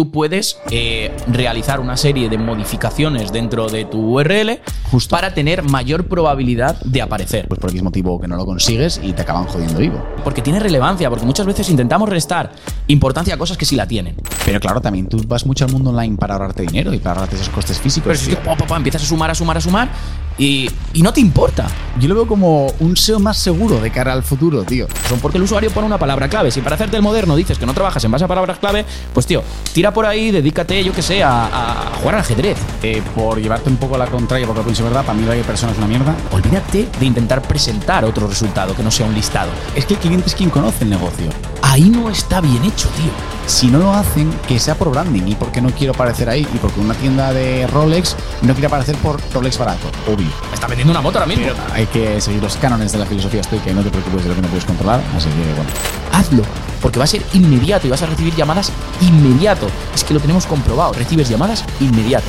tú puedes eh, realizar una serie de modificaciones dentro de tu URL Justo. para tener mayor probabilidad de aparecer. Pues por X motivo que no lo consigues y te acaban jodiendo vivo. Porque tiene relevancia, porque muchas veces intentamos restar importancia a cosas que sí la tienen. Pero claro, también tú vas mucho al mundo online para ahorrarte dinero y para ahorrarte esos costes físicos. Pero si pa, pa, pa, empiezas a sumar, a sumar, a sumar y, y no te importa. Yo lo veo como un SEO más seguro de cara al futuro, tío. Son porque el usuario pone una palabra clave. Si para hacerte el moderno dices que no trabajas en base a palabras clave, pues tío, tira por ahí, dedícate, yo que sé, a, a jugar al ajedrez. Eh, por llevarte un poco a la contraria, porque pienso verdad, para mí la persona es una mierda. Olvídate de intentar presentar otro resultado que no sea un listado. Es que el cliente es quien conoce el negocio. Ahí no está bien hecho, tío. Si no lo hacen, que sea por branding y porque no quiero aparecer ahí y porque una tienda de Rolex no quiere aparecer por Rolex barato, obvio. Me está vendiendo una moto ahora mismo. Hay que seguir los cánones de la filosofía estoica y no te preocupes de lo que no puedes controlar, así que bueno. Hazlo, porque va a ser inmediato y vas a recibir llamadas inmediato. Es que lo tenemos comprobado, recibes llamadas inmediato.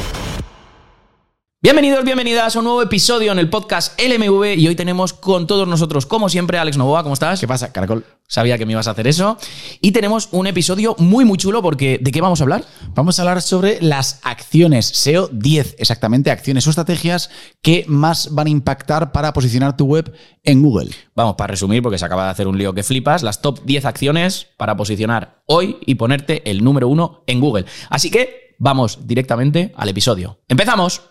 Bienvenidos, bienvenidas a un nuevo episodio en el podcast LMV y hoy tenemos con todos nosotros, como siempre, Alex Novoa, ¿cómo estás? ¿Qué pasa, Caracol? Sabía que me ibas a hacer eso. Y tenemos un episodio muy, muy chulo porque ¿de qué vamos a hablar? Vamos a hablar sobre las acciones SEO 10, exactamente, acciones o estrategias que más van a impactar para posicionar tu web en Google. Vamos, para resumir, porque se acaba de hacer un lío que flipas, las top 10 acciones para posicionar hoy y ponerte el número uno en Google. Así que vamos directamente al episodio. ¡Empezamos!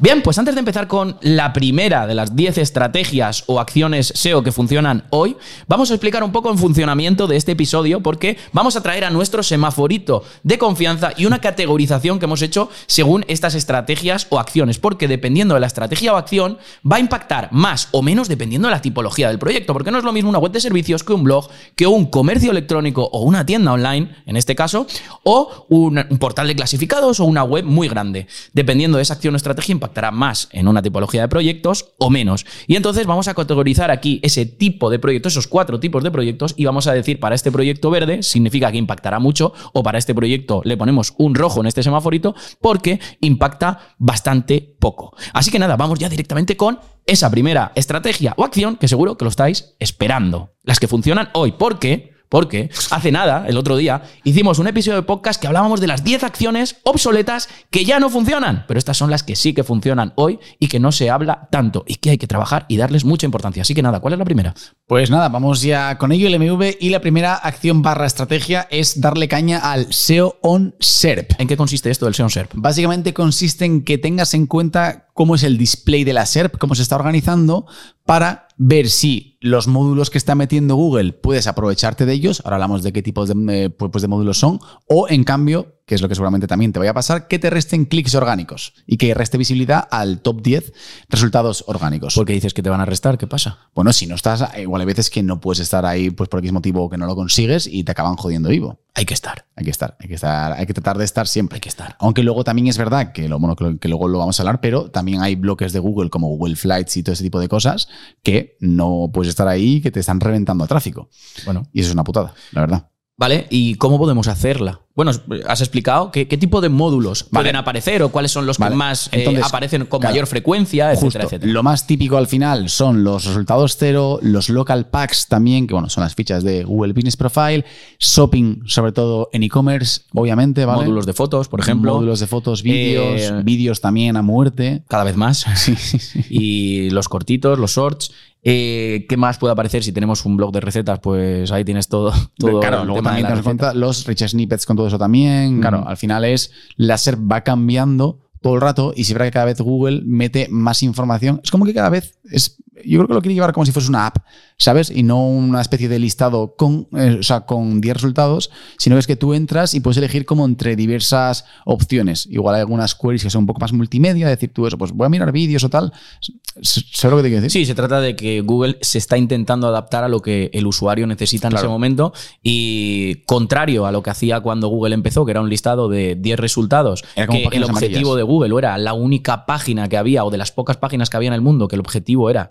Bien, pues antes de empezar con la primera de las 10 estrategias o acciones SEO que funcionan hoy, vamos a explicar un poco el funcionamiento de este episodio porque vamos a traer a nuestro semaforito de confianza y una categorización que hemos hecho según estas estrategias o acciones, porque dependiendo de la estrategia o acción va a impactar más o menos dependiendo de la tipología del proyecto, porque no es lo mismo una web de servicios que un blog, que un comercio electrónico o una tienda online, en este caso, o un, portal de clasificados o una web muy grande. Dependiendo de esa acción o estrategia impactará más en una tipología de proyectos o menos. Y entonces vamos a categorizar aquí ese tipo de proyectos, esos cuatro tipos de proyectos, y vamos a decir para este proyecto verde significa que impactará mucho, o para este proyecto le ponemos un rojo en este semaforito porque impacta bastante poco. Así que nada, vamos ya directamente con esa primera estrategia o acción que seguro que lo estáis esperando. Las que funcionan hoy, porque porque hace nada, el otro día, hicimos un episodio de podcast que hablábamos de las 10 acciones obsoletas que ya no funcionan, pero estas son las que sí que funcionan hoy y que no se habla tanto y que hay que trabajar y darles mucha importancia. Así que nada, ¿cuál es la primera? Pues nada, vamos ya con ello, el MV, y la primera acción barra estrategia es darle caña al SEO on SERP. ¿En qué consiste esto del SEO SERP? Básicamente consiste en que tengas en cuenta cómo es el display de la SERP, cómo se está organizando, para ver si los módulos que está metiendo Google puedes aprovecharte de ellos. Ahora hablamos de qué tipos de, eh, pues de módulos son. O en cambio, que es lo que seguramente también te vaya a pasar, que te resten clics orgánicos y que reste visibilidad al top 10 resultados orgánicos. ¿Por qué dices que te van a restar? ¿Qué pasa? Bueno, si no estás, igual hay veces que no puedes estar ahí pues por X motivo que no lo consigues y te acaban jodiendo vivo. Hay que estar. Hay que estar, hay que estar, hay que tratar de estar siempre. Hay que estar. Aunque luego también es verdad que, lo, bueno, que, luego lo vamos a hablar, pero también hay bloques de Google como Google Flights y todo ese tipo de cosas que no puedes estar ahí que te están reventando a tráfico. Bueno, Y eso es una putada, la verdad. ¿vale? ¿Y cómo podemos hacerla? Bueno, has explicado qué, qué tipo de módulos Vale. pueden aparecer o cuáles son los Vale. que más eh, aparecen con claro, mayor frecuencia, etcétera, Justo. etcétera. Lo más típico al final son los resultados cero, los local packs también, que bueno, son las fichas de Google Business Profile, shopping, sobre todo en e-commerce, obviamente, ¿vale? Módulos de fotos, por ejemplo. Módulos de fotos, vídeos, Eh, vídeos también a muerte. cada vez más. y los cortitos, los shorts. Eh, ¿Qué más puede aparecer si tenemos un blog de recetas? Pues ahí tienes todo. todo claro, luego también receta. cuenta los rich snippets con todo eso también. Claro, Mm. al final es la SERP va cambiando todo el rato y si verá que cada vez Google mete más información. Es como que cada vez es. Yo creo que lo quiere llevar como si fuese una app, ¿sabes? Y no una especie de listado con, eh, o sea, con 10 resultados, sino que es que tú entras y puedes elegir como entre diversas opciones. Igual hay algunas queries que son un poco más multimedia, decir tú eso, pues voy a mirar vídeos o tal. ¿Sabes lo que te quiero decir? Sí, se trata de que Google se está intentando adaptar a lo que el usuario necesita en Claro. ese momento y contrario a lo que hacía cuando Google empezó, que era un listado de 10 resultados, Era como que el objetivo amarillas. de Google era la única página que había o de las pocas páginas que había en el mundo, que el objetivo era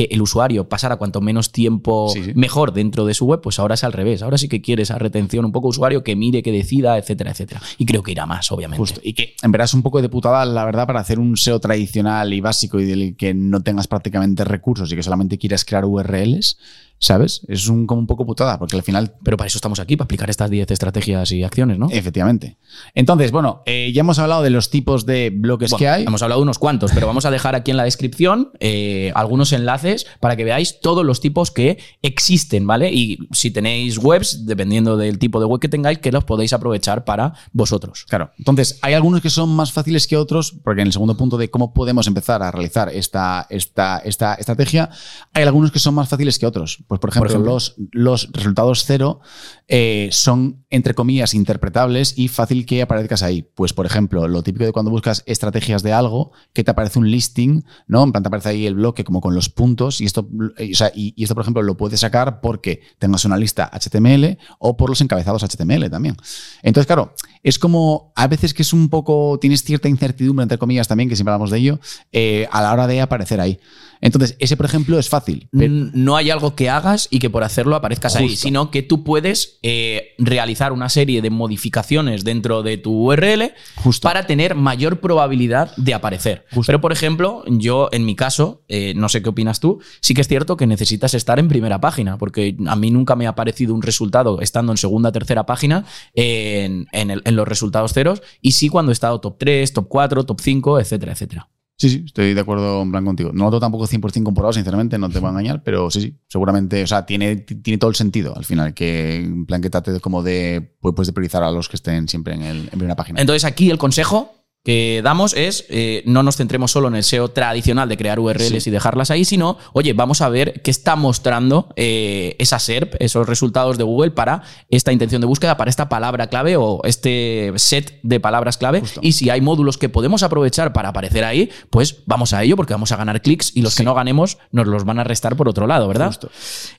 que el usuario pasara cuanto menos tiempo Sí, sí. mejor dentro de su web, pues ahora es al revés. Ahora sí que quiere esa retención un poco usuario que mire, que decida, etcétera, etcétera. Y creo que irá más, obviamente. Justo. Y que en verdad es un poco de putada, la verdad, para hacer un SEO tradicional y básico y del que no tengas prácticamente recursos y que solamente quieras crear URLs, ¿sabes? Es un, como un poco putada, porque al final Pero para eso estamos aquí, para explicar estas 10 estrategias y acciones, ¿no? Efectivamente. Entonces, bueno, eh, ya hemos hablado de los tipos de bloques Bueno, que hay. Hemos hablado de unos cuantos, pero vamos a dejar aquí en la descripción eh, algunos enlaces para que veáis todos los tipos que existen, ¿vale? Y si tenéis webs, dependiendo del tipo de web que tengáis, que los podéis aprovechar para vosotros. Claro. Entonces, hay algunos que son más fáciles que otros, porque en el segundo punto de cómo podemos empezar a realizar esta, esta, esta estrategia, hay algunos que son más fáciles que otros. Pues, por ejemplo, ejemplo. Los, los resultados cero eh, son, entre comillas, interpretables y fácil que aparezcas ahí. Pues, por ejemplo, lo típico de cuando buscas estrategias de algo, que te aparece un listing, ¿no? En plan, te aparece ahí el bloque como con los puntos, y esto, eh, o sea, y, esto, por ejemplo, lo puedes sacar porque tengas una lista HTML o por los encabezados HTML también. Entonces, claro, es como a veces que es un poco, tienes cierta incertidumbre, entre comillas, también, que siempre hablamos de ello, eh, a la hora de aparecer ahí. Entonces, ese, por ejemplo, es fácil. pero- N- No hay algo que hagas y que por hacerlo aparezcas ahí, sino que tú puedes eh, realizar una serie de modificaciones dentro de tu URL Justo. para tener mayor probabilidad de aparecer. Justo. Pero, por ejemplo, yo, en mi caso, eh, no sé qué opinas tú, sí que es cierto que necesitas estar en primera página, porque a mí nunca me ha aparecido un resultado estando en segunda, tercera página en, en el- en los resultados ceros, y sí cuando he estado top 3, top 4, top 5, etcétera, etcétera. Sí, sí, estoy de acuerdo en plan contigo. No lo tengo tampoco 100% comprobado, sinceramente, no te voy a engañar, pero sí, sí, seguramente, o sea, tiene, tiene todo el sentido al final, que en plan que trate como de, pues, pues de priorizar a los que estén siempre en, el, en primera página. Entonces aquí el consejo que damos es eh, no nos centremos solo en el SEO tradicional de crear URLs Sí. y dejarlas ahí, sino, oye, vamos a ver qué está mostrando eh, esa SERP, esos resultados de Google para esta intención de búsqueda, para esta palabra clave o este set de palabras clave. Justo. Y si hay módulos que podemos aprovechar para aparecer ahí, pues vamos a ello porque vamos a ganar clics y los que no ganemos nos los van a restar por otro lado, ¿verdad? Justo.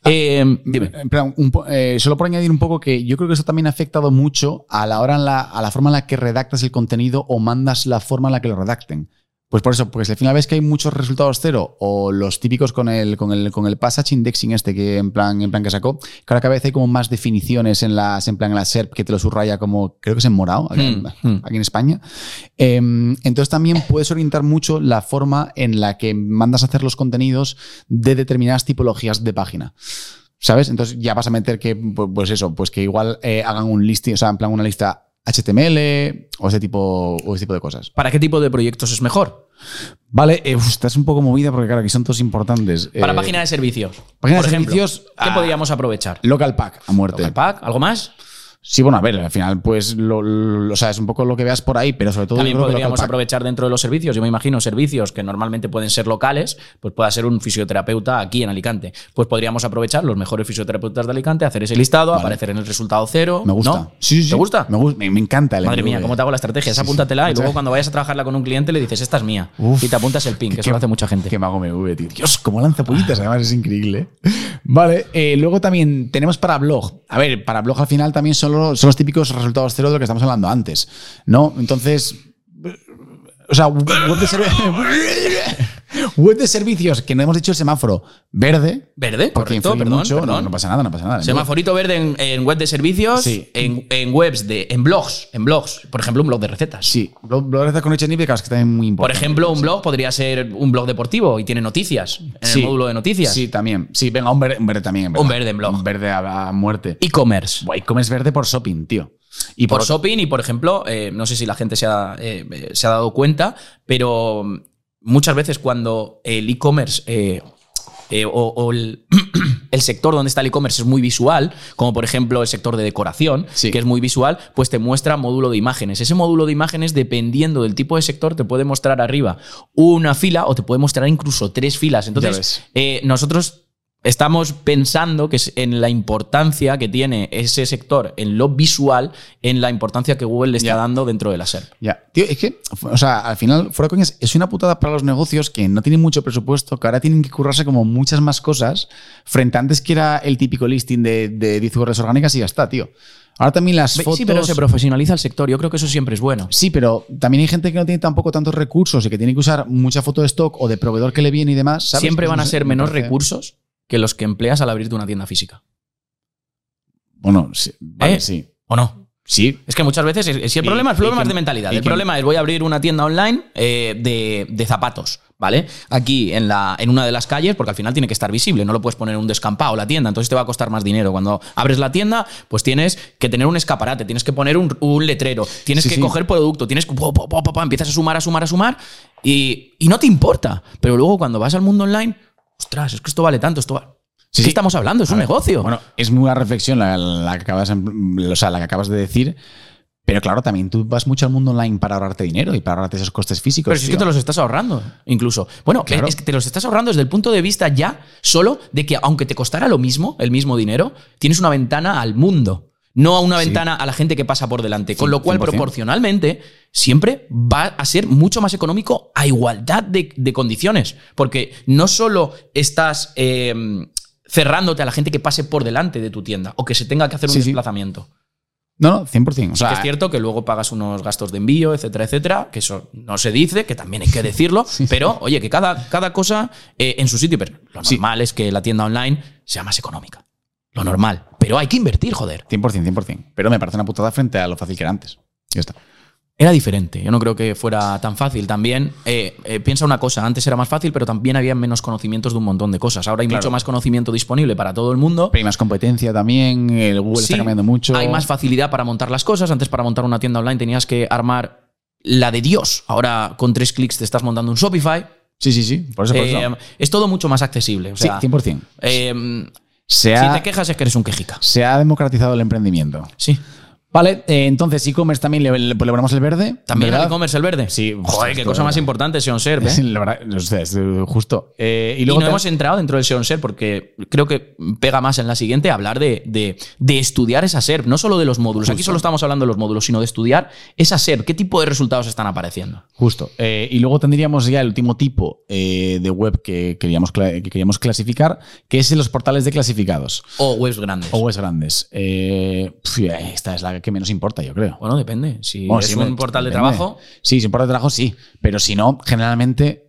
Eh, dime. Un eh, solo por añadir un poco que yo creo que eso también ha afectado mucho a la hora en la, a la forma en la que redactas el contenido o mandas la forma en la que lo redacten. Pues por eso, porque si al final ves que hay muchos resultados cero o los típicos con el, con el, con el passage indexing este que en plan, en plan que sacó, que ahora cada vez hay como más definiciones en las, en plan en la SERP que te lo subraya como, creo que es en morado, aquí, en- Hmm, hmm. aquí en España. Eh, entonces también puedes orientar mucho la forma en la que mandas a hacer los contenidos de determinadas tipologías de página. ¿Sabes? Entonces ya vas a meter que, pu- pues eso, pues que igual eh, hagan un listing, o sea, en plan una lista HTML o ese tipo, o ese tipo de cosas. ¿Para qué tipo de proyectos es mejor? Vale, eh, estás un poco movida porque claro, aquí son todos importantes. Para Eh, página de servicios. página de Por ejemplo, servicios, ¿Qué ah, podríamos aprovechar? Local pack a muerte. Local Pack, ¿Algo más? Sí, bueno, a ver, al final, pues, lo, lo- o sea, es un poco lo que veas por ahí, pero sobre todo También que podríamos aprovechar dentro de los servicios. Yo me imagino servicios que normalmente pueden ser locales, pues pueda ser un fisioterapeuta aquí en Alicante. Pues podríamos aprovechar los mejores fisioterapeutas de Alicante, hacer ese listado, aparecer en el resultado cero. Me gusta. ¿no? Sí, sí, sí. ¿Te gusta? Me, gusta, me, me encanta el Madre mía, ¿cómo te hago la estrategia? Esa Sí, sí. apúntatela y luego cuando vayas a trabajarla con un cliente le dices, esta es mía. Uf. y te apuntas el pin, que eso lo hace mucha gente. Que mago MV, tío. Dios, cómo lanza pollitas, además es increíble. Vale, eh, luego también tenemos para blog. A ver, para blog al final también son son los típicos resultados cero de lo que estamos hablando antes, ¿no? Entonces, o sea, web de servicios, que no hemos dicho el semáforo verde. Verde, Porque correcto, perdón, mucho. No, perdón. no pasa nada, no pasa nada. Semaforito verde en, en web de servicios, Sí. en, en webs de. en blogs. En blogs. Por ejemplo, un blog de recetas. Sí, blog blog de con HTML, que también muy Por importante. ejemplo, un blog podría ser un blog deportivo y tiene noticias en Sí. el módulo de noticias. Sí, también. Sí, venga, un verde, un verde también. Un verde en blog. Un verde a, a muerte. E-commerce. Comes verde por shopping, tío. Y Por shopping y, por ejemplo, eh, no sé si la gente se ha, eh, eh, se ha dado cuenta, pero muchas veces cuando el e-commerce eh, eh, o, o el, el sector donde está el e-commerce es muy visual, como por ejemplo el sector de decoración, Sí. que es muy visual, pues te muestra módulo de imágenes. Ese módulo de imágenes, dependiendo del tipo de sector, te puede mostrar arriba una fila o te puede mostrar incluso tres filas. Entonces, eh, nosotros estamos pensando que es en la importancia que tiene ese sector en lo visual, en la importancia que Google le está dando dentro de la SERP. Ya, tío, es que, o sea, al final, fuera coñas, es una putada para los negocios que no tienen mucho presupuesto, que ahora tienen que currarse como muchas más cosas, frente a antes que era el típico listing de, de 10 URLs orgánicas y ya está, tío. Ahora también las fotos... Sí, pero se profesionaliza el sector. Yo creo que eso siempre es bueno. Sí, pero también hay gente que no tiene tampoco tantos recursos y que tiene que usar mucha foto de stock o de proveedor que le viene y demás. ¿sabes? Siempre van a ser me menos recursos que los que empleas al abrirte una tienda física. Bueno, sí, vale, ¿Eh? sí. ¿O no? Sí, Es que muchas veces, es- si el problema, el es de mentalidad. El problema es voy a abrir una tienda online eh, de, de zapatos, ¿vale? Aquí en, la, en una de las calles, porque al final tiene que estar visible, no lo puedes poner en un descampado la tienda, entonces te va a costar más dinero. Cuando abres la tienda, pues tienes que tener un escaparate, tienes que poner un, un letrero, tienes Sí, que sí. coger producto, tienes que... empiezas a sumar, a sumar, a sumar y, y no te importa. Pero luego cuando vas al mundo online, ostras, es que esto vale tanto, esto va... Sí, ¿Qué sí. estamos hablando? Es un ver, negocio. Bueno, es muy buena reflexión la, la que acabas, o sea, la que acabas de decir. Pero claro, también tú vas mucho al mundo online para ahorrarte dinero y para ahorrarte esos costes físicos. Pero si es que te los estás ahorrando, incluso. Bueno, Claro. es que te los estás ahorrando desde el punto de vista ya solo de que aunque te costara lo mismo, el mismo dinero, tienes una ventana al mundo. No a una Sí. ventana a la gente que pasa por delante. Con lo cual, 100%. proporcionalmente, siempre va a ser mucho más económico a igualdad de, de condiciones. Porque no solo estás eh, cerrándote a la gente que pase por delante de tu tienda o que se tenga que hacer un Sí, desplazamiento. No, no, 100%. O Sí sea, que es cierto que luego pagas unos gastos de envío, etcétera, etcétera, que eso no se dice, que también hay que decirlo, pero oye, que cada, cada cosa eh, en su sitio, pero lo Sí. normal es que la tienda online sea más económica. Lo normal. Pero hay que invertir, joder. 100%, 100%. Pero me parece una putada frente a lo fácil que era antes. Ya está. Era diferente. Yo no creo que fuera tan fácil. También, eh, eh, piensa una cosa, antes era más fácil, pero también había menos conocimientos de un montón de cosas. Ahora hay Claro. mucho más conocimiento disponible para todo el mundo. Pero hay más competencia también. El Google Sí, está cambiando mucho. Hay más facilidad para montar las cosas. Antes para montar una tienda online tenías que armar la de Dios. Ahora con tres clics te estás montando un Shopify. Sí, sí, sí. Por eso, por Eh, es todo mucho más accesible. O Sí, sea, 100%. eh, Se si te quejas es que eres un quejica. se ha democratizado el emprendimiento. Sí. Vale, eh, entonces e-commerce también le, le- pues le ponemos el verde. También e-commerce el verde. Sí, Joder, qué cosa más importante SEO Serve. ¿eh? La verdad, o sea, es, eh, justo. Eh, y Y, luego no te- hemos entrado dentro del SEO SERP porque creo que pega más en la siguiente hablar de, de- de estudiar esa SERP, no solo de los módulos. Aquí solo estamos hablando de los módulos, sino de estudiar esa SERP. ¿Qué tipo de resultados están apareciendo? Justo. Eh, y luego tendríamos ya el último tipo de web que queríamos, que queríamos clasificar, que es los portales de clasificados O webs grandes. o webs grandes. Pf, esta es la que menos importa, yo creo. Bueno, depende. Si Bueno, es sí, un portal de trabajo, Sí, si un portal de trabajo sí, pero si no, generalmente.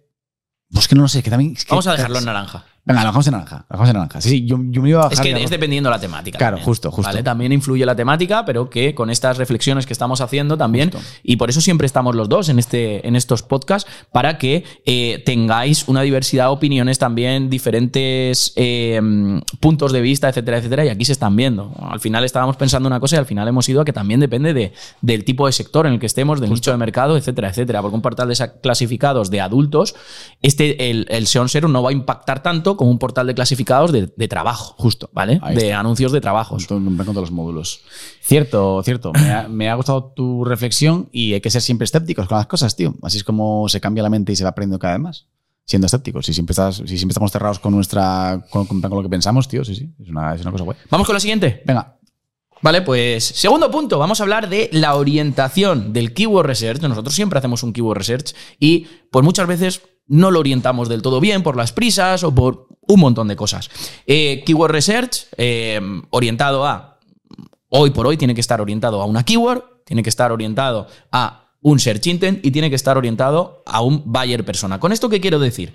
Pues que no lo sé, que también. es que- vamos a dejarlo en naranja. Venga, lo dejamos en naranja. Lo dejamos en naranja. Sí, sí, yo, yo me iba a bajar. Es que es dependiendo de la temática. Claro, también, justo, justo. ¿vale? También influye la temática, pero que con estas reflexiones que estamos haciendo también, Justo. y por eso siempre estamos los dos en, este, en estos podcasts, para que eh, tengáis una diversidad de opiniones también, diferentes eh, puntos de vista, etcétera, etcétera, y aquí se están viendo. Al final estábamos pensando una cosa y al final hemos ido a que también depende de, del tipo de sector en el que estemos, del nicho de mercado, etcétera, etcétera. Porque un portal de clasificados de adultos, este, el, el SEO Zero no va a impactar tanto como un portal de clasificados de, de trabajo. Justo. ¿Vale? De anuncios de trabajos. Junto- en con todos los módulos. Cierto, cierto. Me ha, me ha gustado tu reflexión y hay que ser siempre escépticos con las cosas, tío. Así es como se cambia la mente y se va aprendiendo cada vez más. Siendo escépticos. Si siempre, estás, si siempre estamos cerrados con nuestra con, con- con lo que pensamos, tío, sí, sí. Es una, es una cosa guay. Vamos con la siguiente. Venga. Vale, pues segundo punto, vamos a hablar de la orientación del keyword research. Nosotros siempre hacemos un keyword research y pues muchas veces no lo orientamos del todo bien por las prisas o por un montón de cosas. Eh, keyword research eh, orientado a, hoy por hoy tiene que estar orientado a una keyword, tiene que estar orientado a un search intent y tiene que estar orientado a un buyer persona. ¿Con esto qué quiero decir?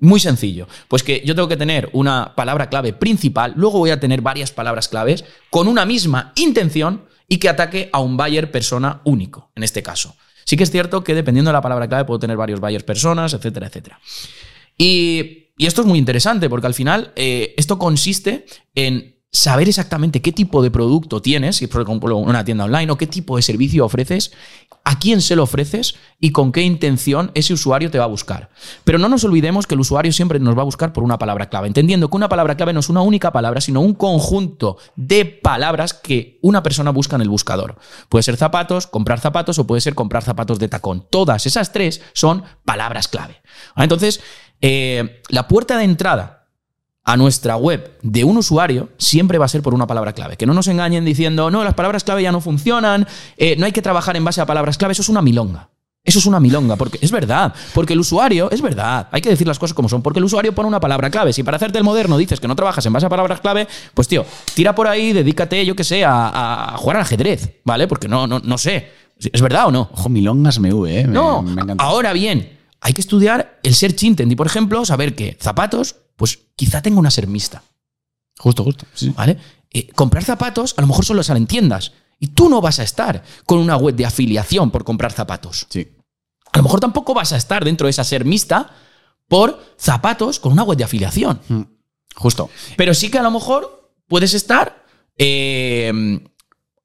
Muy sencillo. Pues que yo tengo que tener una palabra clave principal, luego voy a tener varias palabras claves con una misma intención y que ataque a un buyer persona único, en este caso. Sí que es cierto que dependiendo de la palabra clave puedo tener varios buyers personas, etcétera, etcétera. Y, esto es muy interesante porque al final eh, esto consiste en saber exactamente qué tipo de producto tienes, si por ejemplo una tienda online, o qué tipo de servicio ofreces, a quién se lo ofreces y con qué intención ese usuario te va a buscar. Pero no nos olvidemos que el usuario siempre nos va a buscar por una palabra clave, entendiendo que una palabra clave no es una única palabra, sino un conjunto de palabras que una persona busca en el buscador. Puede ser zapatos, comprar zapatos o puede ser comprar zapatos de tacón. Todas esas tres son palabras clave. Entonces, eh, la puerta de entrada a nuestra web de un usuario siempre va a ser por una palabra clave. Que no nos engañen diciendo, no, las palabras clave ya no funcionan, eh, no hay que trabajar en base a palabras clave, eso es una milonga. Eso es una milonga, porque es verdad, porque el usuario, es verdad, hay que decir las cosas como son, porque el usuario pone una palabra clave. Si para hacerte el moderno dices que no trabajas en base a palabras clave, pues tío, tira por ahí, dedícate, yo que sé, a, a jugar al ajedrez, ¿vale? Porque no, no, no sé. ¿Es verdad o no? Ojo, milongas me ¿eh? Me- No, me ahora bien, hay que estudiar el search intent y, por ejemplo, saber que zapatos, pues quizá tenga una ser mixta, Justo, justo. sí. ¿vale? Eh, comprar zapatos a lo mejor solo salen en tiendas y tú no vas a estar con una web de afiliación por comprar zapatos. Sí. A lo mejor tampoco vas a estar dentro de esa ser mixta por zapatos con una web de afiliación. Mm. Justo. Pero sí que a lo mejor puedes estar, eh,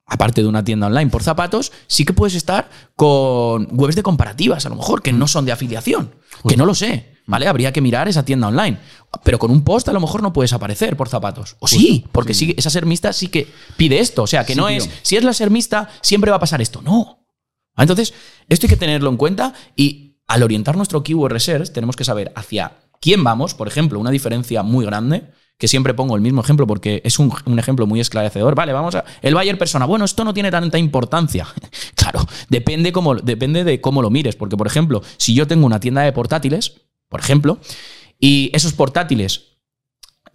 aparte de una tienda online por zapatos, sí que puedes estar con webs de comparativas, a lo mejor, que no son de afiliación, que no lo sé. ¿Vale? Habría que mirar esa tienda online. Pero con un post a lo mejor no puedes aparecer por zapatos. O sí, porque sí, esa sermista sí que pide esto. O sea, que Sí, no tío. es, si es la sermista, siempre va a pasar esto. No. Entonces, esto hay que tenerlo en cuenta y al orientar nuestro keyword research tenemos que saber hacia quién vamos. Por ejemplo, una diferencia muy grande, que siempre pongo el mismo ejemplo porque es un, un ejemplo muy esclarecedor. Vale, vamos a... El buyer persona. Bueno, esto no tiene tanta importancia. claro, depende, cómo, depende de cómo lo mires. Porque, por ejemplo, si yo tengo una tienda de portátiles, por ejemplo, y esos portátiles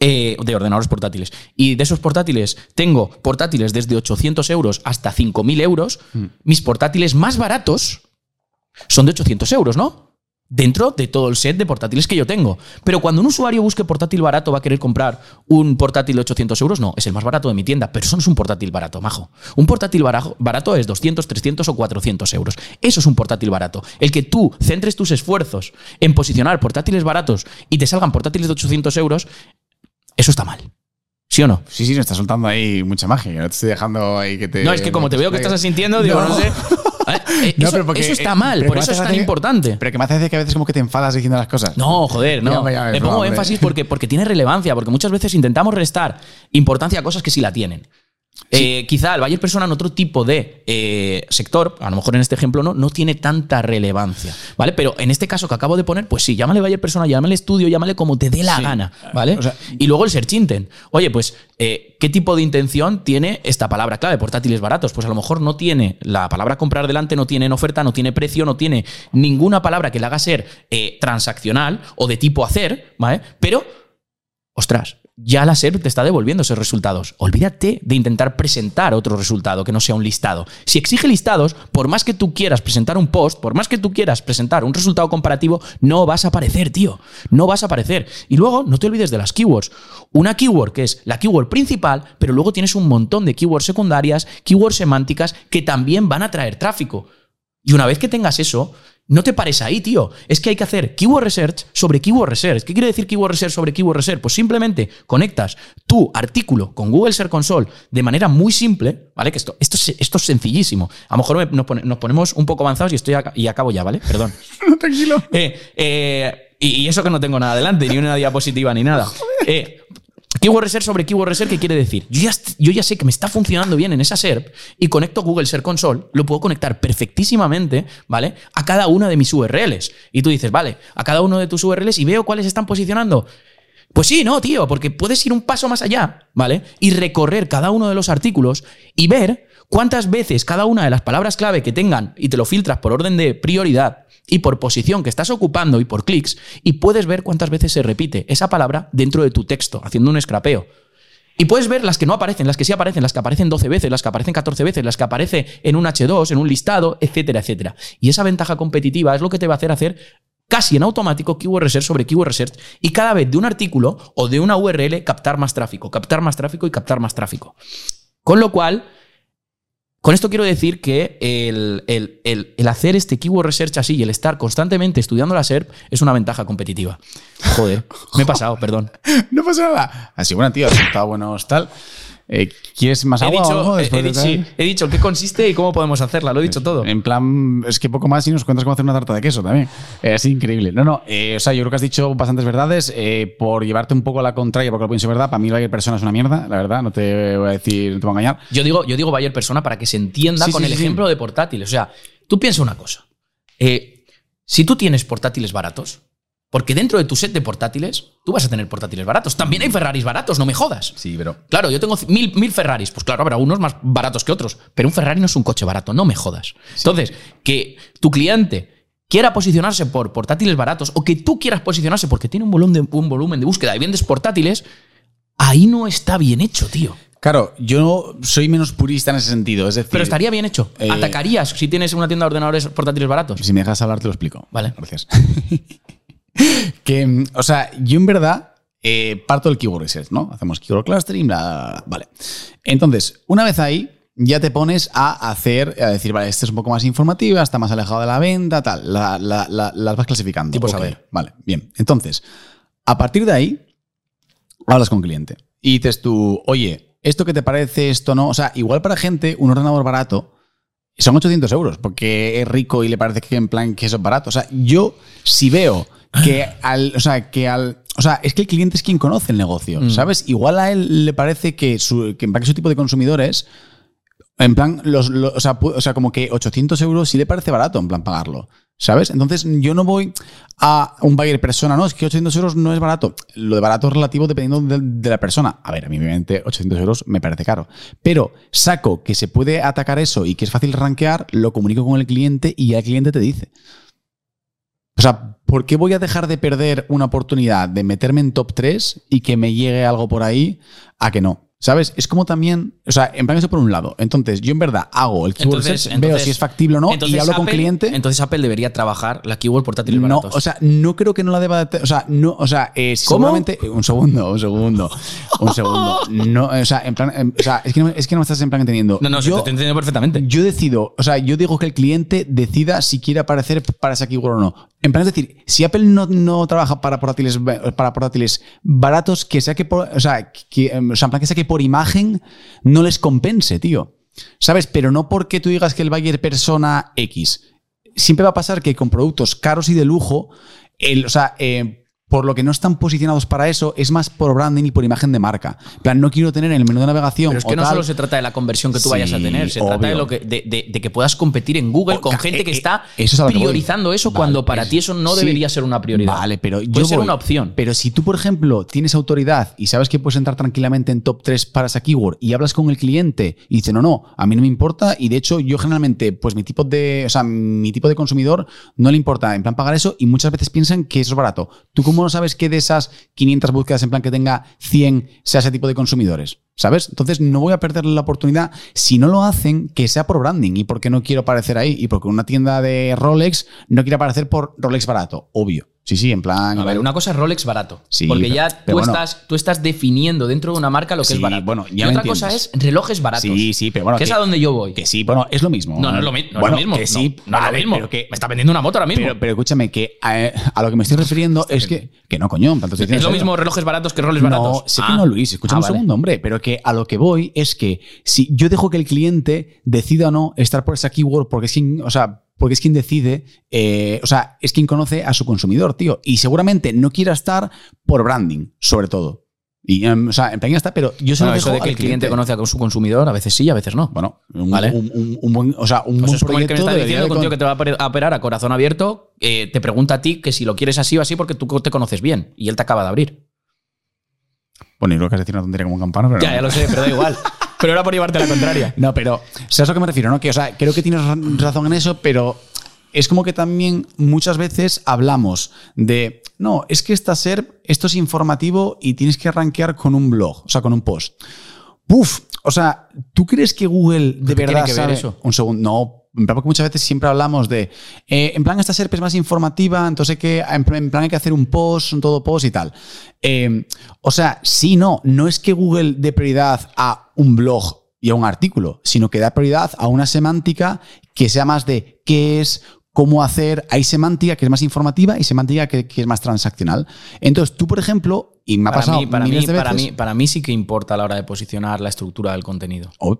eh, de ordenadores portátiles. Y de esos portátiles tengo portátiles desde 800 euros hasta 5.000 euros. Mis portátiles más baratos son de 800 euros, ¿no? Dentro de todo el set de portátiles que yo tengo. Pero cuando un usuario busque portátil barato, ¿va a querer comprar un portátil de 800 euros? No, es el más barato de mi tienda, pero eso no es un portátil barato, majo. Un portátil barajo- barato es 200, 300 o 400 euros. Eso es un portátil barato. El que tú centres tus esfuerzos en posicionar portátiles baratos y te salgan portátiles de 800 euros, eso está mal. ¿Sí o no? Sí, sí, me está soltando ahí mucha magia. No te estoy dejando ahí que te. No, es que como te veo que estás asintiendo, digo, no, No. sé. Eh, No, pero porque, eso está eh, mal, por eso es tan importante. Pero que me hace veces que a veces como que te enfadas diciendo las cosas. No, joder, no. Es pongo hombre. énfasis porque, porque tiene relevancia, porque muchas veces intentamos restar importancia a cosas que sí la tienen. Eh, quizá el Bayer Persona en otro tipo de eh, sector, a lo mejor en este ejemplo no, no tiene tanta relevancia, ¿vale? Pero en este caso que acabo de poner, pues sí, llámale Bayer Persona, llámale estudio, llámale como te dé la Sí. gana, ¿vale? O sea- y luego el search intent. Oye, pues, eh, ¿qué tipo de intención tiene esta palabra clave? Portátiles baratos. Pues a lo mejor no tiene la palabra comprar delante, no tiene en oferta, no tiene precio, no tiene ninguna palabra que le haga ser transaccional o de tipo hacer, ¿vale? Pero ostras, ya la SERP te está devolviendo esos resultados. Olvídate de intentar presentar otro resultado que no sea un listado. Si exige listados, por más que tú quieras presentar un post, por más que tú quieras presentar un resultado comparativo, no vas a aparecer, tío. No vas a aparecer. Y luego, no te olvides de las keywords. Una keyword que es la keyword principal, pero luego tienes un montón de keywords secundarias, keywords semánticas, que también van a traer tráfico. Y una vez que tengas eso, no te pares ahí, tío. Es que hay que hacer keyword research sobre keyword research. ¿Qué quiere decir keyword research sobre keyword research? Pues simplemente conectas tu artículo con Google Search Console de manera muy simple, ¿vale? Que esto, esto, es, esto es sencillísimo. A lo mejor me- nos, pone- nos ponemos un poco avanzados y estoy y acabo ya, ¿vale? Perdón. tranquilo. Eh, eh, y, y eso que no tengo nada delante, ni una diapositiva ni nada. Eh, keyword Research sobre Keyword Research, ¿qué quiere decir? Yo ya, yo ya sé que me está funcionando bien en esa SERP y conecto Google Search Console, lo puedo conectar perfectísimamente, ¿vale? A cada una de mis URLs. Y tú dices, vale, a cada uno de tus URLs y veo cuáles están posicionando. Pues sí, no, tío, porque puedes ir un paso más allá, ¿vale? Y recorrer cada uno de los artículos y ver cuántas veces cada una de las palabras clave que tengan y te lo filtras por orden de prioridad y por posición que estás ocupando y por clics y puedes ver cuántas veces se repite esa palabra dentro de tu texto, haciendo un scrapeo. Y puedes ver las que no aparecen, las que sí aparecen, las que aparecen 12 veces, las que aparecen 14 veces, las que aparece en un H2, en un listado, etcétera, etcétera. Y esa ventaja competitiva es lo que te va a hacer hacer casi en automático keyword research sobre keyword research y cada vez de un artículo o de una URL captar más tráfico, captar más tráfico y captar más tráfico. Con lo cual, con esto quiero decir que el, el- el- hacer este keyword research así y el estar constantemente estudiando la SERP es una ventaja competitiva. Joder, me he pasado, perdón. No pasa nada. Así, bueno, tío, has estado buenos tal. Eh, ¿Quieres más He agua o dicho, algo he, he dicho- sí, he dicho en qué consiste y cómo podemos hacerla, lo he dicho todo. En plan, es que poco más y nos cuentas cómo hacer una tarta de queso también. Eh, es increíble. No, no, eh, o sea, yo creo que has dicho bastantes verdades. por llevarte un poco a la contraria, porque lo pienso verdad, para mí la persona es una mierda, la verdad, no te voy a decir, no te voy a engañar. Yo digo, yo digo Bayer persona para que se entienda Sí, con sí, el ejemplo de portátiles. O sea, tú piensa una cosa. Si tú tienes portátiles baratos, Porque dentro de tu set de portátiles, tú vas a tener portátiles baratos. También hay Ferraris baratos, no me jodas. Sí, pero. Claro, yo tengo mil, mil Ferraris. Pues claro, habrá unos más baratos que otros. Pero un Ferrari no es un coche barato, no me jodas. Entonces, que tu cliente quiera posicionarse por portátiles baratos o que tú quieras posicionarse porque tiene un volumen de, un volumen de búsqueda y vendes portátiles, ahí no está bien hecho, tío. Claro, yo soy menos purista en ese sentido. Es decir, Pero estaría bien hecho. eh, ¿Atacarías si tienes una tienda de ordenadores portátiles baratos? Si me dejas hablar, te lo explico. Vale. Gracias. que, o sea, yo en verdad eh, parto del keyword research, ¿no? Hacemos keyword clustering, bla, bla, bla. Vale. Entonces, una vez ahí, ya te pones a hacer, a decir, vale, este es un poco más informativa, está más alejado de la venta, tal. La- la- la- las vas clasificando. Tipo Ok, saber. Vale, bien. Entonces, a partir de ahí, hablas con cliente y dices tú, oye, ¿esto qué te parece? Esto no. O sea, igual para gente, un ordenador barato son 800 euros porque es rico y le parece que en plan que eso es barato. O sea, yo si veo que al, o sea, que al, o sea, es que el cliente es quien conoce el negocio, Mm. ¿sabes? Igual a él le parece que su, que que su tipo de consumidores, en plan, los, los- o, sea, o sea, como que 800 euros sí le parece barato, en plan, pagarlo. ¿Sabes? Entonces, yo no voy a un buyer persona, no, es que 800 euros no es barato. Lo de barato es relativo dependiendo de, de la persona. A ver, a mí, obviamente, 800 euros me parece caro. Pero saco que se puede atacar eso y que es fácil rankear, lo comunico con el cliente y ya el cliente te dice. O sea, ¿por qué voy a dejar de perder una oportunidad de meterme en top 3 y que me llegue algo por ahí a que no? ¿Sabes? Es como también, o sea, en plan eso por un lado. Entonces, yo en verdad hago el keyword Entonces, veo si es factible o no y hablo con Apple- cliente. Entonces Apple debería trabajar la keyword portátiles No, baratos. o sea, no creo que no la deba de- O sea, no, o sea, eh, ¿Cómo? seguramente. eh, Un segundo, un segundo. Un segundo. No, o sea, en plan. em, o sea, es que, no, es que no me estás en plan entendiendo. no, no, yo, te estoy entendiendo perfectamente. yo decido, o sea, yo digo que el cliente decida si quiere aparecer para esa keyword o no. En plan, es decir, si Apple no, no trabaja para portátiles, para portátiles baratos, que sea que por, o sea, que, em, sea, en plan que por imagen no les compense, tío. ¿Sabes? Pero no porque tú digas que el buyer persona X. Siempre va a pasar que con productos caros y de lujo, el, o sea, eh, por lo que no están posicionados para eso, es más por branding y por imagen de marca. En plan, no quiero tener en el menú de navegación. Pero es que o no tal- solo se trata de la conversión que tú vayas a tener, se trata de, lo que, de, de- de que puedas competir en Google Oh, con gente que eh, está eso es voy. priorizando eso Vale, cuando para es- ti eso no sí. debería ser una prioridad. Vale, pero yo Puede ser voy- una opción. Pero si tú, por ejemplo, tienes autoridad y sabes que puedes entrar tranquilamente en top 3 para esa keyword y hablas con el cliente y dice, no, no, a mí no me importa y de hecho yo generalmente, pues mi tipo de, o sea, mi tipo de consumidor no le importa en plan pagar eso y muchas veces piensan que eso es barato. ¿Tú cómo no sabes que de esas 500 búsquedas en plan que tenga 100 sea ese tipo de consumidores? ¿Sabes? Entonces no voy a perder la oportunidad. Si no lo hacen, que sea por branding y porque no quiero aparecer ahí y porque una tienda de Rolex no quiere aparecer por Rolex barato, obvio. Sí, sí, en plan. A ver, una cosa es Rolex barato. Sí, porque ya tú, bueno. estás, tú estás definiendo dentro de una marca lo que Sí, es barato. bueno, y ya otra cosa es relojes baratos. Sí, sí, pero bueno. Que es a donde yo voy. Que sí, bueno, es lo mismo. No, no es lo, mi- no es lo mismo. Que sí, no, no es lo mismo. Pero, que, Me está vendiendo una moto ahora mismo. pero, pero escúchame, que a, a lo que me estoy refiriendo es que. Que no, te estoy es lo mismo relojes baratos que roles No, baratos. sé Ah. que no, Luis. Escucha Ah, un segundo, hombre. Pero que a lo que voy es que si yo dejo que el cliente decida o no estar por esa keyword, porque quien, o sea, porque es quien decide, eh, o sea, es quien conoce a su consumidor, tío. Y seguramente no quiera estar por branding, sobre todo. Y, em, o sea, en plan está, pero yo lo Bueno, eso de que el cliente conoce a su consumidor, a veces sí, a veces no. Bueno, un, Vale. un- un- un buen, o sea, un Pues buen el que me proyecto está diciendo de que te va a operar a corazón abierto, eh, te pregunta a ti que si lo quieres así o así porque tú te conoces bien y él te acaba de abrir. Bueno, y lo que has decir una tontería como un campano, pero. Ya, ya lo sé, pero da igual. pero era por llevarte la contraria. No, pero ¿sabes a lo que me refiero? ¿no? Que, o sea, creo que tienes ra- razón en eso, pero es como que también muchas veces hablamos de, no, es que esta SERP, esto es informativo y tienes que rankear con un blog, o sea, con un post. Puf, o sea, ¿tú crees que Google de ¿Qué verdad tiene que ver sabe? eso? Un segundo, no. Porque muchas veces siempre hablamos de, eh, en plan, esta SERP es más informativa, entonces que, en plan hay que hacer un post, un todo post y tal. Eh, o sea, sí, no, no es que Google dé prioridad a un blog y a un artículo, sino que da prioridad a una semántica que sea más de qué es, cómo hacer. Hay semántica que es más informativa y semántica que, que es más transaccional. Entonces, tú, por ejemplo, y me ha Para pasado mí, para, miles mí, de para, mí, para mí sí que importa a la hora de posicionar la estructura del contenido. Oh,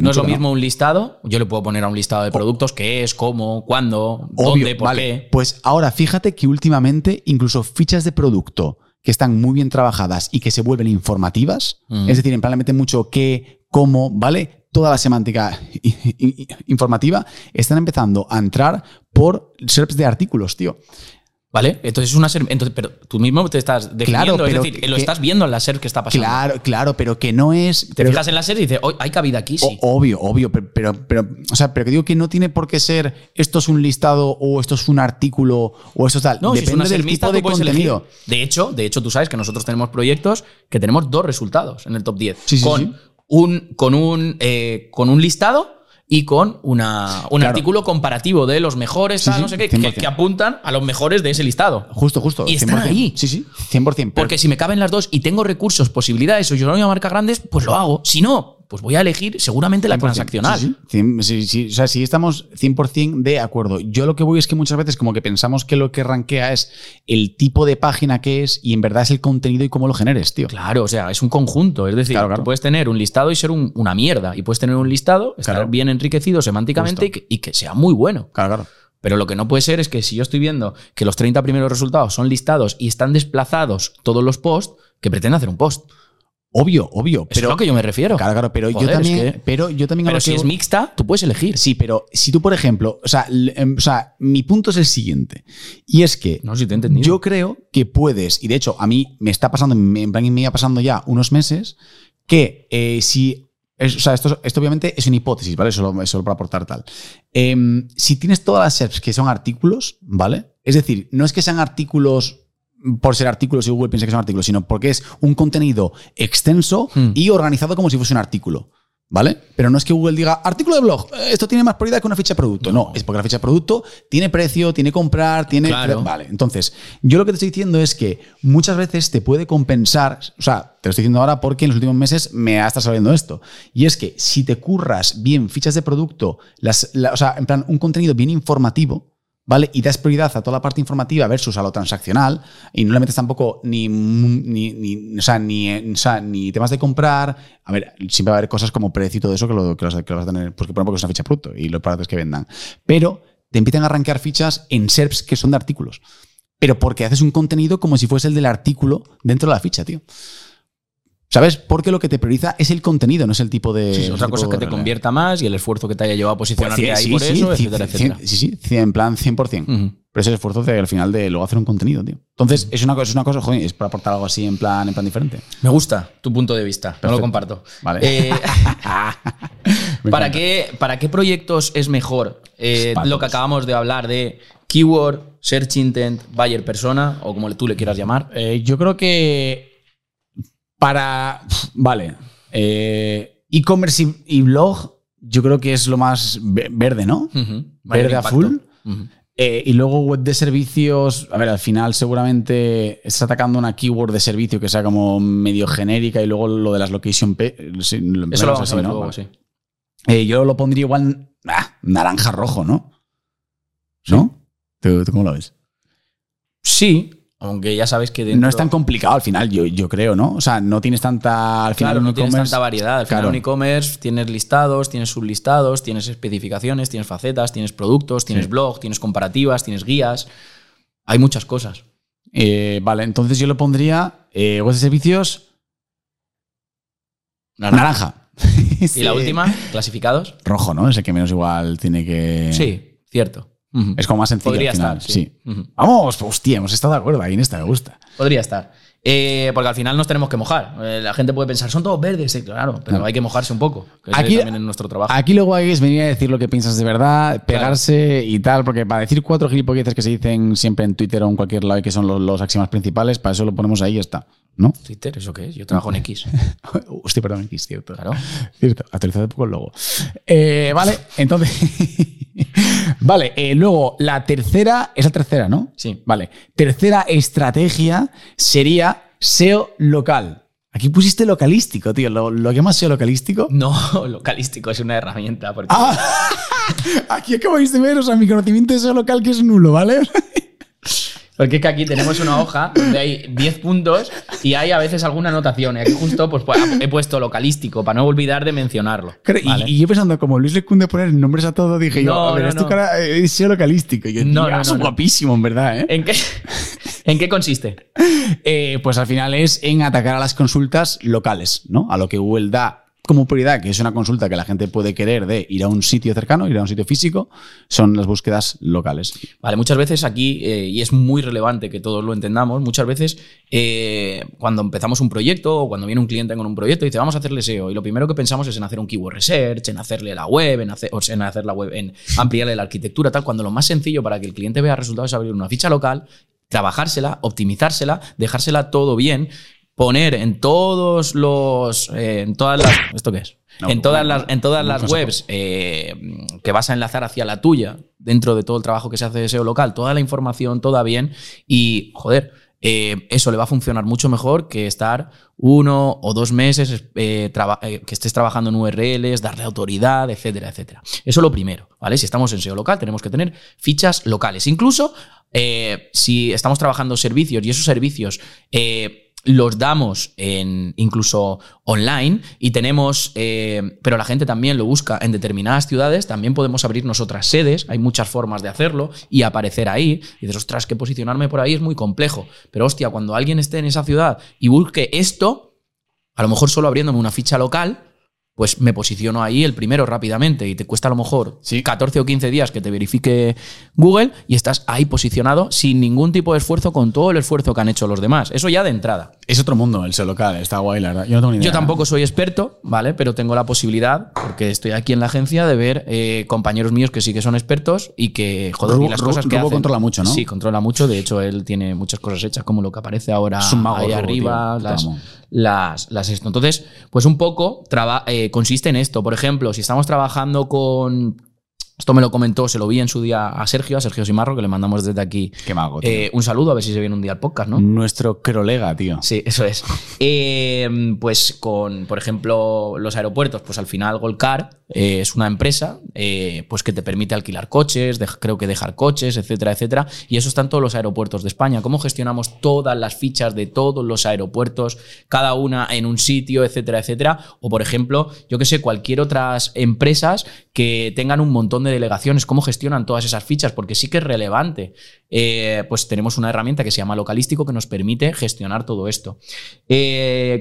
No es lo mismo un listado. Yo le puedo poner a un listado de productos qué es, cómo, cuándo, Obvio, dónde, por vale. qué. Pues ahora fíjate que últimamente incluso fichas de producto que están muy bien trabajadas y que se vuelven informativas, Mm. es decir, en plan le meten mucho qué, cómo, ¿vale? Toda la semántica informativa están empezando a entrar por SERPs de artículos, tío. ¿Vale? Entonces es una SERP. Entonces, pero tú mismo te estás definiendo, Claro, pero es decir, lo estás viendo en la SERP que está pasando. Claro, claro, pero que no es. Te pero- fijas en la SERP y dices, "Oh, hay cabida aquí, sí. Obvio, obvio, pero, pero, pero, o sea, pero que digo que no tiene por qué ser esto es un listado o esto es un artículo o esto es tal. No, si es Depende una del tipo de contenido. elegir. De hecho, de hecho, tú sabes que nosotros tenemos proyectos que tenemos dos resultados en el top 10. Sí, sí, con, sí. Un, con, un, eh, con un listado y con una, un Claro. artículo comparativo de los mejores, Sí, tal, sí, no sé qué, que, 100%. que apuntan a los mejores de ese listado. Justo, justo. Y están 100%. ahí. Sí, sí, 100%. pero- Porque si me caben las dos y tengo recursos, posibilidades, o yo no voy a marca grandes, pues lo hago. Si no, pues voy a elegir seguramente la 100%. transaccional. Sí, sí. Sí. O sea, sí estamos 100% de acuerdo. Yo lo que voy es que muchas veces como que pensamos que lo que rankea es el tipo de página que es y en verdad es el contenido y cómo lo generes, tío. Claro, o sea, es un conjunto. Es decir, Claro, claro. tú puedes tener un listado y ser un- una mierda. Y puedes tener un listado, estar Claro. bien enriquecido semánticamente y que, y que sea muy bueno. Claro, claro. Pero lo que no puede ser es que si yo estoy viendo que los 30 primeros resultados son listados y están desplazados todos los posts, que pretenda hacer un post. Obvio, obvio. Pero, es lo que yo me refiero. claro, claro, pero Joder, yo es también, que- pero yo también a Pero si que es mixta, tú puedes elegir. Sí, pero si tú, por ejemplo, o sea, em, o sea, mi punto es el siguiente. Y es que No si te he yo creo que puedes, y de hecho a mí me está pasando, en plan me iba pasando ya unos meses, que eh, si, es- o sea, esto, esto obviamente es una hipótesis, ¿vale? Solo, solo para aportar tal. Em, si tienes todas las SERPs que son artículos, ¿vale? Es decir, no es que sean artículos por ser artículos y Google piensa que son artículos, sino porque es un contenido extenso Hmm. y organizado como si fuese un artículo. ¿Vale? Pero no es que Google diga, artículo de blog, eh, esto tiene más prioridad que una ficha de producto. No, es porque la ficha de producto tiene precio, tiene comprar, tiene. Claro. Vale, entonces, yo lo que te estoy diciendo es que muchas veces te puede compensar, o sea, te lo estoy diciendo ahora porque en los últimos meses me ha estado saliendo esto. Y es que si te curras bien fichas de producto, las, la- o sea, en plan, un contenido bien informativo, ¿vale? Y das prioridad a toda la parte informativa versus a lo transaccional, y no le metes tampoco ni, ni, ni- o sea, ni, o sea, ni temas de comprar. A ver, siempre va a haber cosas como precio y todo eso que lo, que que vas a tener, pues que ponen porque es una ficha producto y los productos que vendan. Pero te empiezan a arrancar fichas en SERPs que son de artículos. Pero porque haces un contenido como si fuese el del artículo dentro de la ficha, tío. ¿Sabes? Porque lo que te prioriza es el contenido, no es el tipo de. Sí, otra cosa es que te convierta más y el esfuerzo que te haya llevado a Pues posicionarte sí, ahí sí, por sí, eso, cien- etcétera, cien- etcétera. Sí, sí, en plan 100%. Ujú. Pero es el esfuerzo de al final de luego hacer un contenido, tío. Entonces, es una cosa, es una cosa, joder, es para aportar algo así en plan, en plan diferente. Me gusta tu punto de vista, no lo comparto. Vale. Eh, ¿para, qué, ¿Para qué proyectos es mejor eh, lo que acabamos de hablar de keyword, search intent, buyer persona o como tú le quieras llamar? Eh, yo creo que para. Vale. eh, E-commerce y, y blog, yo creo que es lo más ve- verde, ¿no? Verde a full. Eh, y luego web de servicios, a ver, al final seguramente estás atacando una keyword de servicio que sea como medio genérica y luego lo de las location pe- sí, lo Eso lo empezamos vamos así, a ver ¿no? luego, sí. Eh, yo lo pondría igual ah, naranja rojo, ¿no? ¿No? ¿Tú, tú cómo lo ves? Sí, aunque ya sabes que dentro... No es tan complicado al final, yo, yo creo, ¿no? O sea, no tienes tanta. Al final, Claro, no tienes tanta variedad. Al final, Claro. un e-commerce tienes listados, tienes sublistados, tienes especificaciones, tienes facetas, tienes productos, tienes Sí. blog, tienes comparativas, tienes guías. Hay muchas cosas. Eh, vale, entonces yo lo pondría eh, web de servicios naranja. Y la última, clasificados. Rojo, ¿no? Es el que menos igual tiene que. Sí, cierto. Es como más sencillo. Podría al final, estar, sí. Vamos, hostia, hemos estado de acuerdo ahí en esta, me gusta. Podría estar. Eh, porque al final nos tenemos que mojar. Eh, la gente puede pensar, son todos verdes, sí, claro, pero hay que mojarse un poco. Que Aquí- también es nuestro trabajo. Aquí luego hay que venir a decir lo que piensas de verdad, pegarse y tal, porque para decir cuatro gilipolleces que se dicen siempre en Twitter o en cualquier lado y que son los, los axiomas principales, para eso lo ponemos ahí y ya está. ¿No? Twitter, ¿eso qué es? Yo trabajo en X. Hostia, perdón, X, cierto. Claro. Cierto, actualizado un poco el logo. Eh, vale, entonces. vale, eh, luego la tercera, es la tercera, ¿no? Sí. Vale, tercera estrategia sería SEO local. Aquí pusiste localístico, tío. ¿Lo, lo llamas SEO localístico? No, localístico es una herramienta. Porque Ah, aquí acabáis de ver, o sea, mi conocimiento de SEO local que es nulo, ¿vale? Porque es que aquí tenemos una hoja donde hay 10 puntos y hay a veces alguna anotación. Y aquí justo pues, pues, he puesto localístico para no olvidar de mencionarlo. Claro, y- ¿vale? y, yo pensando, como Luis Lecunde poner nombres a todo, dije yo, a ver, no, esto no. cara eh, es localístico. Y yo, No, tío, es guapísimo, en verdad, ¿eh? ¿En qué, ¿En qué consiste? Eh, pues al final es en atacar a las consultas locales, ¿no? A lo que Google da como prioridad, que es una consulta que la gente puede querer de ir a un sitio cercano, ir a un sitio físico, son las búsquedas locales. Vale, muchas veces aquí, eh, y es muy relevante que todos lo entendamos, muchas veces eh, cuando empezamos un proyecto o cuando viene un cliente con un proyecto dice vamos a hacerle SEO y lo primero que pensamos es en hacer un keyword research, en hacerle la web, en hacer, en hacer la web, en ampliarle la arquitectura, tal, cuando lo más sencillo para que el cliente vea resultados es abrir una ficha local, trabajársela, optimizársela, dejársela todo bien, poner en todos los, eh, en todas las, ¿esto qué es? No, en todas las, en todas las webs eh, que vas a enlazar hacia la tuya, dentro de todo el trabajo que se hace de SEO local, toda la información, toda bien, y joder, eh, eso le va a funcionar mucho mejor que estar uno o dos meses eh, eh, que estés trabajando en URLs, darle autoridad, etcétera, etcétera. Eso lo primero, ¿vale? Si estamos en SEO local, tenemos que tener fichas locales. Incluso si estamos trabajando servicios y esos servicios los damos en incluso online y tenemos, eh, pero la gente también lo busca en determinadas ciudades, también podemos abrirnos otras sedes, hay muchas formas de hacerlo y aparecer ahí. Y dices, ostras, que posicionarme por ahí es muy complejo. Pero hostia, cuando alguien esté en esa ciudad y busque esto, a lo mejor solo abriéndome una ficha local, pues me posiciono ahí el primero rápidamente y te cuesta a lo mejor Sí. 14 o 15 días que te verifique Google y estás ahí posicionado sin ningún tipo de esfuerzo con todo el esfuerzo que han hecho los demás. Eso ya de entrada. Es otro mundo el SEO local, está guay, la verdad. Yo no tengo ni idea. Yo tampoco soy experto, ¿vale? Pero tengo la posibilidad, porque estoy aquí en la agencia, de ver eh, compañeros míos que sí que son expertos y que, joder, Rubo- y las cosas Rubo que hacen. controla mucho, ¿no? Sí, controla mucho. De hecho, él tiene muchas cosas hechas, como lo que aparece ahora mago, ahí Rubo, arriba, tío. las, las, las esto. Entonces, pues un poco traba- eh, consiste en esto. Por ejemplo, si estamos trabajando con. Esto me lo comentó, se lo vi en su día a Sergio, a Sergio Simarro, que le mandamos desde aquí Qué mago, tío. eh, un saludo, a ver si se viene un día al podcast, ¿no? Nuestro crolega, tío. Sí, eso es. Eh, pues con, por ejemplo, los aeropuertos, pues al final Golcar eh, es una empresa eh, pues que te permite alquilar coches, creo que dejar coches, etcétera, etcétera. Y eso está en todos los aeropuertos de España. ¿Cómo gestionamos todas las fichas de todos los aeropuertos, cada una en un sitio, etcétera, etcétera? O, por ejemplo, yo que sé, cualquier otras empresas que tengan un montón de delegaciones, ¿cómo gestionan todas esas fichas? Porque sí que es relevante. Eh, pues tenemos una herramienta que se llama Localístico que nos permite gestionar todo esto.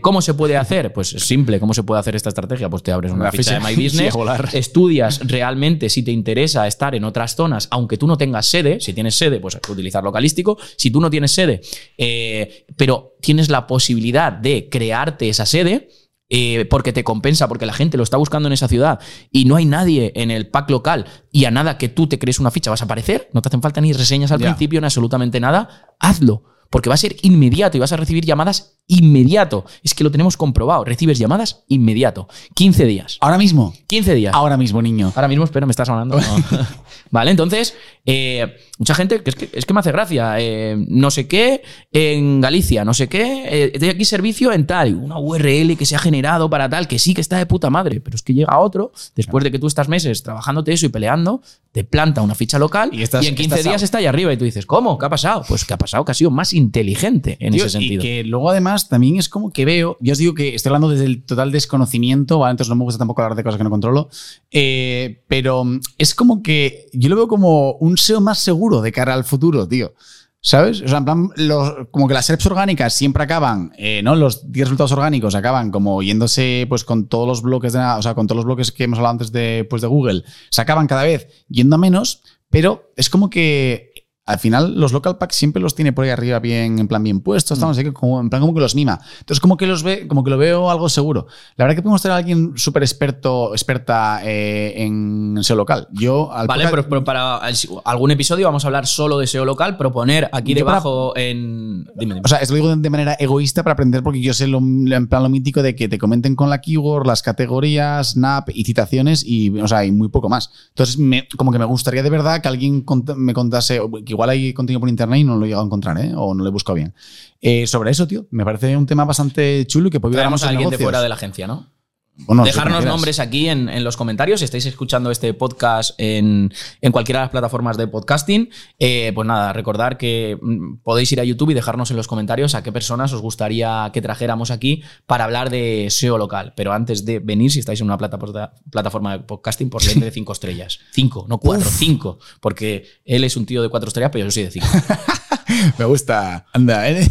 ¿Cómo se puede hacer? Pues es simple. ¿Cómo se puede hacer esta estrategia? Pues te abres una ficha, ficha- de My Business, volar. estudias realmente si te interesa estar en otras zonas, aunque tú no tengas sede. Si tienes sede, pues hay que utilizar Localístico. Si tú no tienes sede, eh, pero tienes la posibilidad de crearte esa sede, eh, porque te compensa, porque la gente lo está buscando en esa ciudad y no hay nadie en el pack local y a nada que tú te crees una ficha vas a aparecer, no te hacen falta ni reseñas al principio, ni absolutamente nada, hazlo. Porque va a ser inmediato y vas a recibir llamadas inmediato. Es que lo tenemos comprobado. Recibes llamadas inmediato. 15 días. Ahora mismo. 15 días. Ahora mismo, niño. Ahora mismo, espera, me estás hablando. No. vale, entonces, eh, mucha gente, que es, que es que me hace gracia, eh, no sé qué en Galicia, no sé qué, eh, estoy aquí servicio en tal, una URL que se ha generado para tal, que sí que está de puta madre, pero es que llega otro, después de que tú estás meses trabajándote eso y peleando, te planta una ficha local Y en 15 estás días out. está ahí arriba y tú dices, ¿cómo? ¿Qué ha pasado? Pues que ha pasado que ha sido más inteligente en ese sentido. Y que luego además también es como que veo, yo os digo que estoy hablando desde el total desconocimiento, ¿vale? entonces no me gusta tampoco hablar de cosas que no controlo, eh, pero es como que yo lo veo como un SEO más seguro de cara al futuro, tío. ¿Sabes? O sea, en plan, los- como que las SERPs orgánicas siempre acaban, eh, ¿no? Los 10 resultados orgánicos acaban como yéndose, pues, con todos los bloques de, o sea, con todos los bloques que hemos hablado antes de, pues, de Google, se acaban cada vez yendo a menos, pero es como que al final los local packs siempre los tiene por ahí arriba bien, en plan bien puestos, no sé qué, como, en plan como que los mima. Entonces como que los ve, como que lo veo algo seguro. La verdad que podemos tener a alguien súper experto, experta eh, en SEO local. Yo al Vale, podcast- pero, pero para algún episodio vamos a hablar solo de SEO local, proponer aquí para- debajo en... Dime, dime. O sea, esto lo digo de- manera egoísta para aprender porque yo sé lo, en plan lo mítico de que te comenten con la keyword, las categorías, snap y citaciones y, o sea, y muy poco más. Entonces, me- como que me gustaría de verdad que alguien cont- me contase, que igual hay contenido por internet y no lo he llegado a encontrar, ¿eh? O no lo he buscado bien. Eh, sobre eso, tío, me parece un tema bastante chulo y que puede ayudar a alguien de fuera de la agencia, ¿no? Dejarnos nombres aquí en, en los comentarios. Si estáis escuchando este podcast en, en cualquiera de las plataformas de podcasting, eh, pues nada, recordar que mm, podéis ir a YouTube y dejarnos en los comentarios a qué personas os gustaría que trajéramos aquí para hablar de SEO local. Pero antes de venir, si estáis en una plataforma, plataforma de podcasting, por lente de cinco estrellas. Cinco, no cuatro, cinco. Porque él es un tío de cuatro estrellas, pero yo soy de cinco. Me gusta. Anda, ¿eh?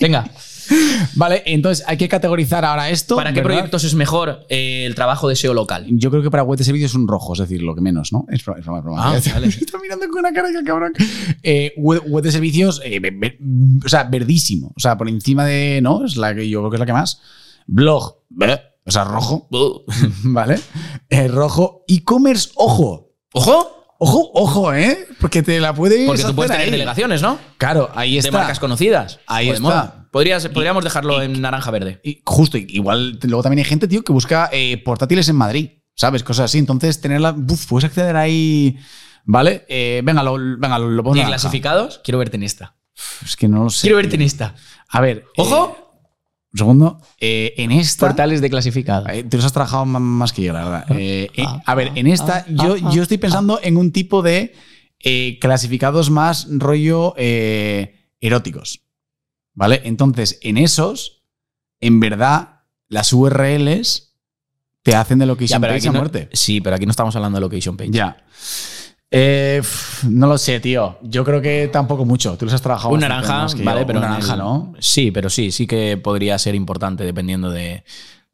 Venga. Vale, entonces hay que categorizar ahora esto. ¿Para qué ¿verdad? proyectos es mejor eh, el trabajo de SEO local? Yo creo que para web de servicios es un rojo, es decir, lo que menos, ¿no? Es broma, es broma, es broma. Ah, vale. Está mirando con una cara que cabrón. Eh, web, web de servicios, eh, o sea, verdísimo. O sea, por encima de, ¿no? Es la que yo creo que es la que más. Blog, bleh, o sea, rojo. ¿vale? Eh, rojo. E-commerce, ojo. ¡Ojo! Ojo, ojo, ¿eh? Porque te la puedes. Porque tú puedes tener ahí. delegaciones, ¿no? Claro, ahí De está. marcas conocidas. Ahí de está. Podrías, podríamos dejarlo en naranja verde. Y justo, igual luego también hay gente, tío, que busca eh, portátiles en Madrid, ¿sabes? Cosas así. Entonces, tenerla, uf, puedes acceder ahí, ¿vale? Eh, venga, lo, venga, lo, lo pongo ¿Y naranja. clasificados? Quiero verte en esta. Es que no lo sé. Quiero verte en esta. A ver. ¡Ojo! eh, un segundo. Eh, en esta. Portales de clasificados. eh, Tú los has trabajado más que yo, la verdad. Eh, eh, ah, a ver, en esta, ah, yo, ah, yo estoy pensando en un tipo de clasificados más rollo eróticos. ¿Vale? Entonces, en esos, en verdad, las URLs te hacen de lo que Ya, pero page aquí a no- muerte. Sí, pero aquí no estamos hablando de location page. Ya. Eh, no lo sé, tío. Yo creo que tampoco mucho. Tú los has trabajado Un naranja, más que yo. vale, pero Un naranja, el- ¿no? Sí, pero sí, sí que podría ser importante dependiendo de,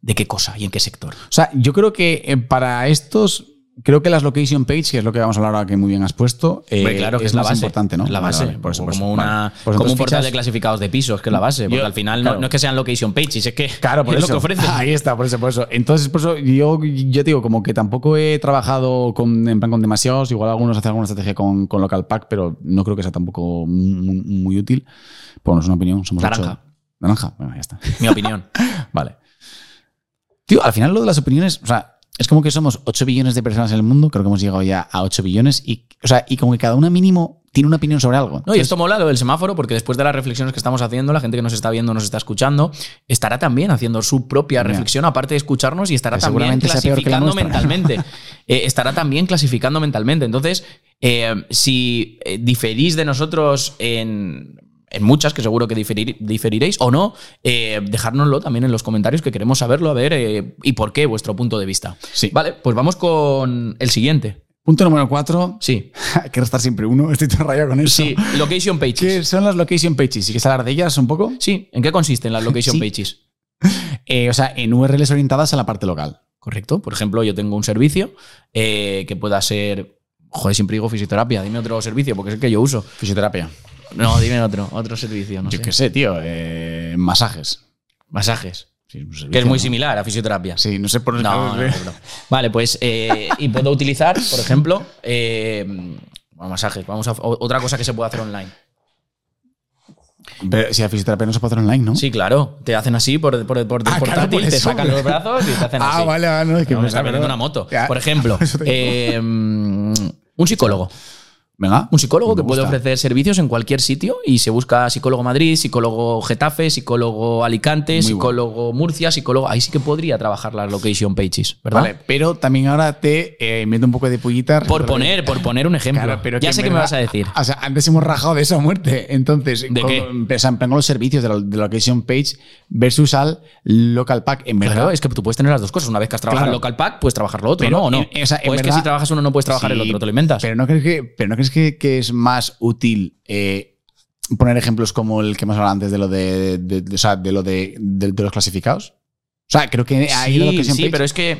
de qué cosa y en qué sector. O sea, yo creo que eh, para estos, creo que las location page, que es lo que vamos a hablar ahora que muy bien has puesto, eh, claro que es, la más base. importante, ¿no? La base. vale, por eso, O por eso. como, una. Pues como un portal fichas- de clasificados de pisos, que es la base. Porque Yo- al final claro. no, no es que sean location pages, es que Claro, por es eso. lo que ofrecen. Ahí está, por eso, por eso. Entonces, por eso yo, yo te digo, como que tampoco he trabajado con, en plan con demasiados. Igual algunos hacen alguna estrategia con, con Local Pack, pero no creo que sea tampoco muy, muy útil. Bueno, es una opinión. Somos Naranja. ocho. Naranja. Bueno, ya está. Mi opinión. Vale. Tío, al final lo de las opiniones, o sea, es como que somos 8 billones de personas en el mundo, creo que hemos llegado ya a 8 billones, y, o sea, y como que cada una mínimo tiene una opinión sobre algo. No, y esto mola lo del semáforo, porque después de las reflexiones que estamos haciendo, la gente que nos está viendo, nos está escuchando, estará también haciendo su propia reflexión, aparte de escucharnos, y estará también clasificando mentalmente. Eh, estará también clasificando mentalmente. Entonces, eh, si eh, diferís de nosotros en. En muchas, que seguro que diferir- diferiréis, o no, eh, dejárnoslo también en los comentarios, que queremos saberlo, a ver, eh, y por qué vuestro punto de vista. Sí. Vale, pues vamos con el siguiente. Punto número 4. Sí. Hay que restar siempre uno, estoy todo rayado con eso. Sí, location pages. ¿Qué son las location pages? ¿Y quieres hablar de ellas un poco? Sí, ¿en qué consisten las location Sí. pages? Eh, o sea, en URLs orientadas a la parte local. Correcto. Por ejemplo, yo tengo un servicio eh, que pueda ser. Joder, siempre digo fisioterapia. Dime otro servicio, porque es el que yo uso. Fisioterapia. No, dime otro. Otro servicio, no Yo qué sé, tío. eh, masajes. Masajes. Sí, un servicio, Que es muy ¿no? similar a fisioterapia. Sí, no sé por No, no, no, no. Vale, pues. eh, y puedo utilizar, por ejemplo. eh, bueno, masajes. Vamos a. Otra cosa que se puede hacer online. Pero si la fisioterapia no se puede hacer online, ¿no? Sí, claro. Te hacen así por, por, por, Ah, claro, por te sacan los brazos y te hacen así. Ah, vale, vale, no, es que No, me está vendiendo una moto. Ya. Por ejemplo, eh, un psicólogo. Venga. Un psicólogo que puede ofrecer servicios en cualquier sitio y se busca psicólogo Madrid, psicólogo Getafe, psicólogo Alicante, Muy psicólogo Murcia, psicólogo. Ahí sí que podría trabajar las location pages, ¿verdad? Vale, pero también ahora te eh, meto un poco de pullita. Por poner, por poner un ejemplo. Claro, pero ya sé qué me vas a decir. O sea, antes hemos rajado de eso a muerte. Entonces, ¿De con, qué? con los servicios de la, de la location page versus al local pack, en verdad. Claro, es que tú puedes tener las dos cosas. Una vez que has trabajado Claro. en local pack, puedes trabajar lo otro, Pero ¿no? ¿O no? en- o sea, en o es que si trabajas uno no puedes trabajar el otro, te lo inventas. Pero no crees que, pero no crees que, que es más útil eh, poner ejemplos como el que hemos hablado antes de lo de, de- de- o sea, de lo de, los clasificados. O sea, creo que ahí sí, location sí, page- pero es que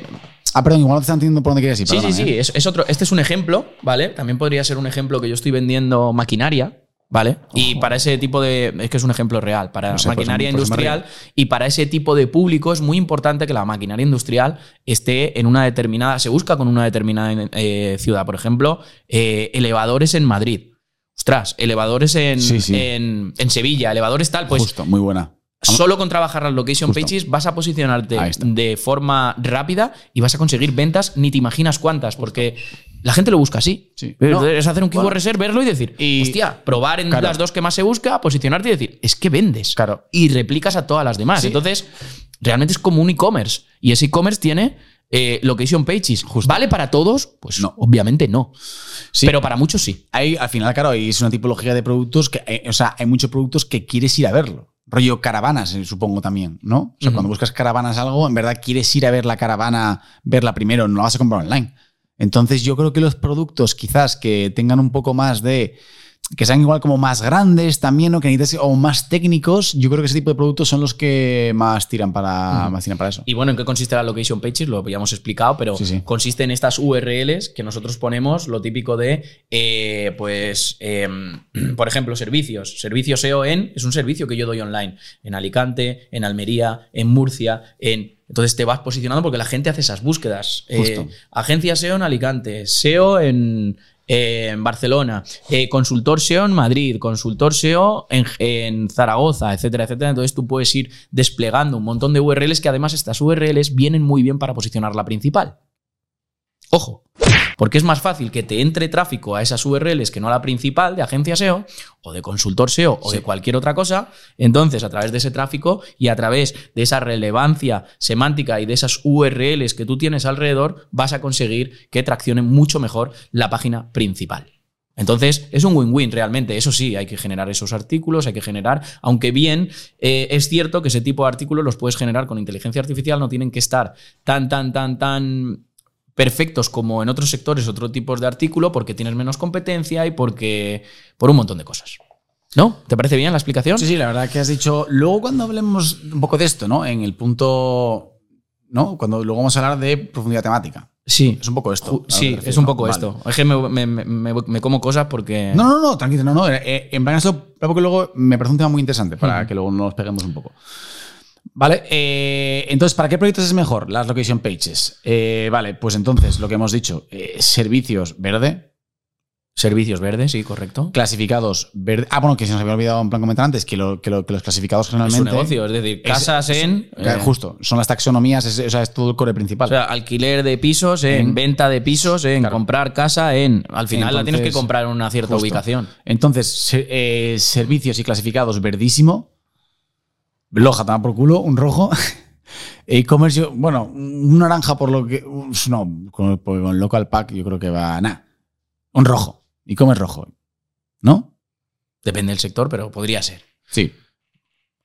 Ah, perdón, igual no te están entendiendo por dónde quieres ir. Sí, sí, sí, ¿eh? es, es otro. Este es un ejemplo, ¿vale? También podría ser un ejemplo que yo estoy vendiendo maquinaria, ¿vale? Y para ese tipo de. Es que es un ejemplo real. Para No sé, pues, maquinaria pues, industrial y para ese tipo de público es muy importante que la maquinaria industrial esté en una determinada. Se busca con una determinada eh, ciudad. Por ejemplo, eh, elevadores en Madrid. Ostras, elevadores en, Sí, sí. en, en Sevilla, elevadores tal, pues Justo, muy buena. Solo con trabajar las location Justo. pages vas a posicionarte de forma rápida y vas a conseguir ventas ni te imaginas cuántas, porque la gente lo busca así. Sí. No, Es hacer un keyword bueno. reserve, verlo y decir, Y- hostia, probar en Claro. las dos que más se busca, posicionarte y decir, es que vendes. Claro. Y replicas a todas las demás. Sí. Entonces, realmente es como un e-commerce. Y ese e-commerce tiene eh, location pages. Justo. ¿Vale para todos? Pues No. obviamente no. Sí. Pero para muchos sí. Hay, al final, claro, es una tipología de productos que, eh, o sea, hay muchos productos que quieres ir a verlo. Rollo caravanas, eh, supongo también, ¿no? O sea, cuando buscas caravanas algo, en verdad quieres ir a ver la caravana, verla primero, no la vas a comprar online. Entonces, yo creo que los productos quizás que tengan un poco más de que sean igual como más grandes también o que necesites o más técnicos, yo creo que ese tipo de productos son los que más tiran para, más tiran para eso. Y bueno, ¿en qué consiste la location pages? Lo habíamos explicado, pero Sí, sí. consiste en estas URLs que nosotros ponemos lo típico de, eh, pues, em, por ejemplo, servicios. Servicio SEO en es un servicio que yo doy online en Alicante, en Almería, en Murcia, en entonces te vas posicionando porque la gente hace esas búsquedas. Eh, agencia SEO en Alicante, SEO en, eh, en Barcelona, eh, consultor SEO en Madrid, consultor SEO en, en Zaragoza, etcétera, etcétera. Entonces tú puedes ir desplegando un montón de URLs que además estas URLs vienen muy bien para posicionar la principal. Ojo, porque es más fácil que te entre tráfico a esas URLs que no a la principal de agencia SEO o de consultor SEO o de cualquier otra cosa. Entonces, a través de ese tráfico y a través de esa relevancia semántica y de esas URLs que tú tienes alrededor, vas a conseguir que traccione mucho mejor la página principal. Entonces, es un win-win realmente. Eso sí, hay que generar esos artículos, hay que generar, aunque bien eh, es cierto que ese tipo de artículos los puedes generar con inteligencia artificial, no tienen que estar tan, tan, tan, tan perfectos como en otros sectores, otro tipo de artículo, porque tienes menos competencia y porque por un montón de cosas. ¿No? ¿Te parece bien la explicación? Sí, sí, la verdad que has dicho. Luego, cuando hablemos un poco de esto, ¿no? En el punto. ¿No? Cuando luego vamos a hablar de profundidad temática. Sí. Es un poco esto. Sí, refiero, es un ¿no? poco Vale. esto. Es que me, me- me- me- como cosas porque. No, no, no, tranquilo, no, no. eh, en plan, esto, porque luego me parece un tema muy interesante para que luego nos peguemos un poco. Vale, eh, entonces, ¿para qué proyectos es mejor las location pages? Eh, vale, pues entonces, lo que hemos dicho, eh, servicios verde, Servicios verdes, sí, correcto. clasificados verde. Ah, bueno, que se nos había olvidado en plan comentar antes, que, lo- que lo- que los clasificados Es generalmente. un negocio, es decir, es- casas es- en. justo, son las taxonomías, es, o sea, es todo el core principal. O sea, alquiler de pisos, en En- venta de pisos, en Claro. comprar casa, en. Al final la tienes que comprar en una cierta justo. ubicación. Entonces, se- servicios y clasificados verdísimo. Loja, toma por culo, un rojo. E-commerce, bueno, un naranja por lo que. No, con, con local pack yo creo que va. Nada. Un rojo. E-commerce rojo. ¿No? Depende del sector, pero podría ser. Sí.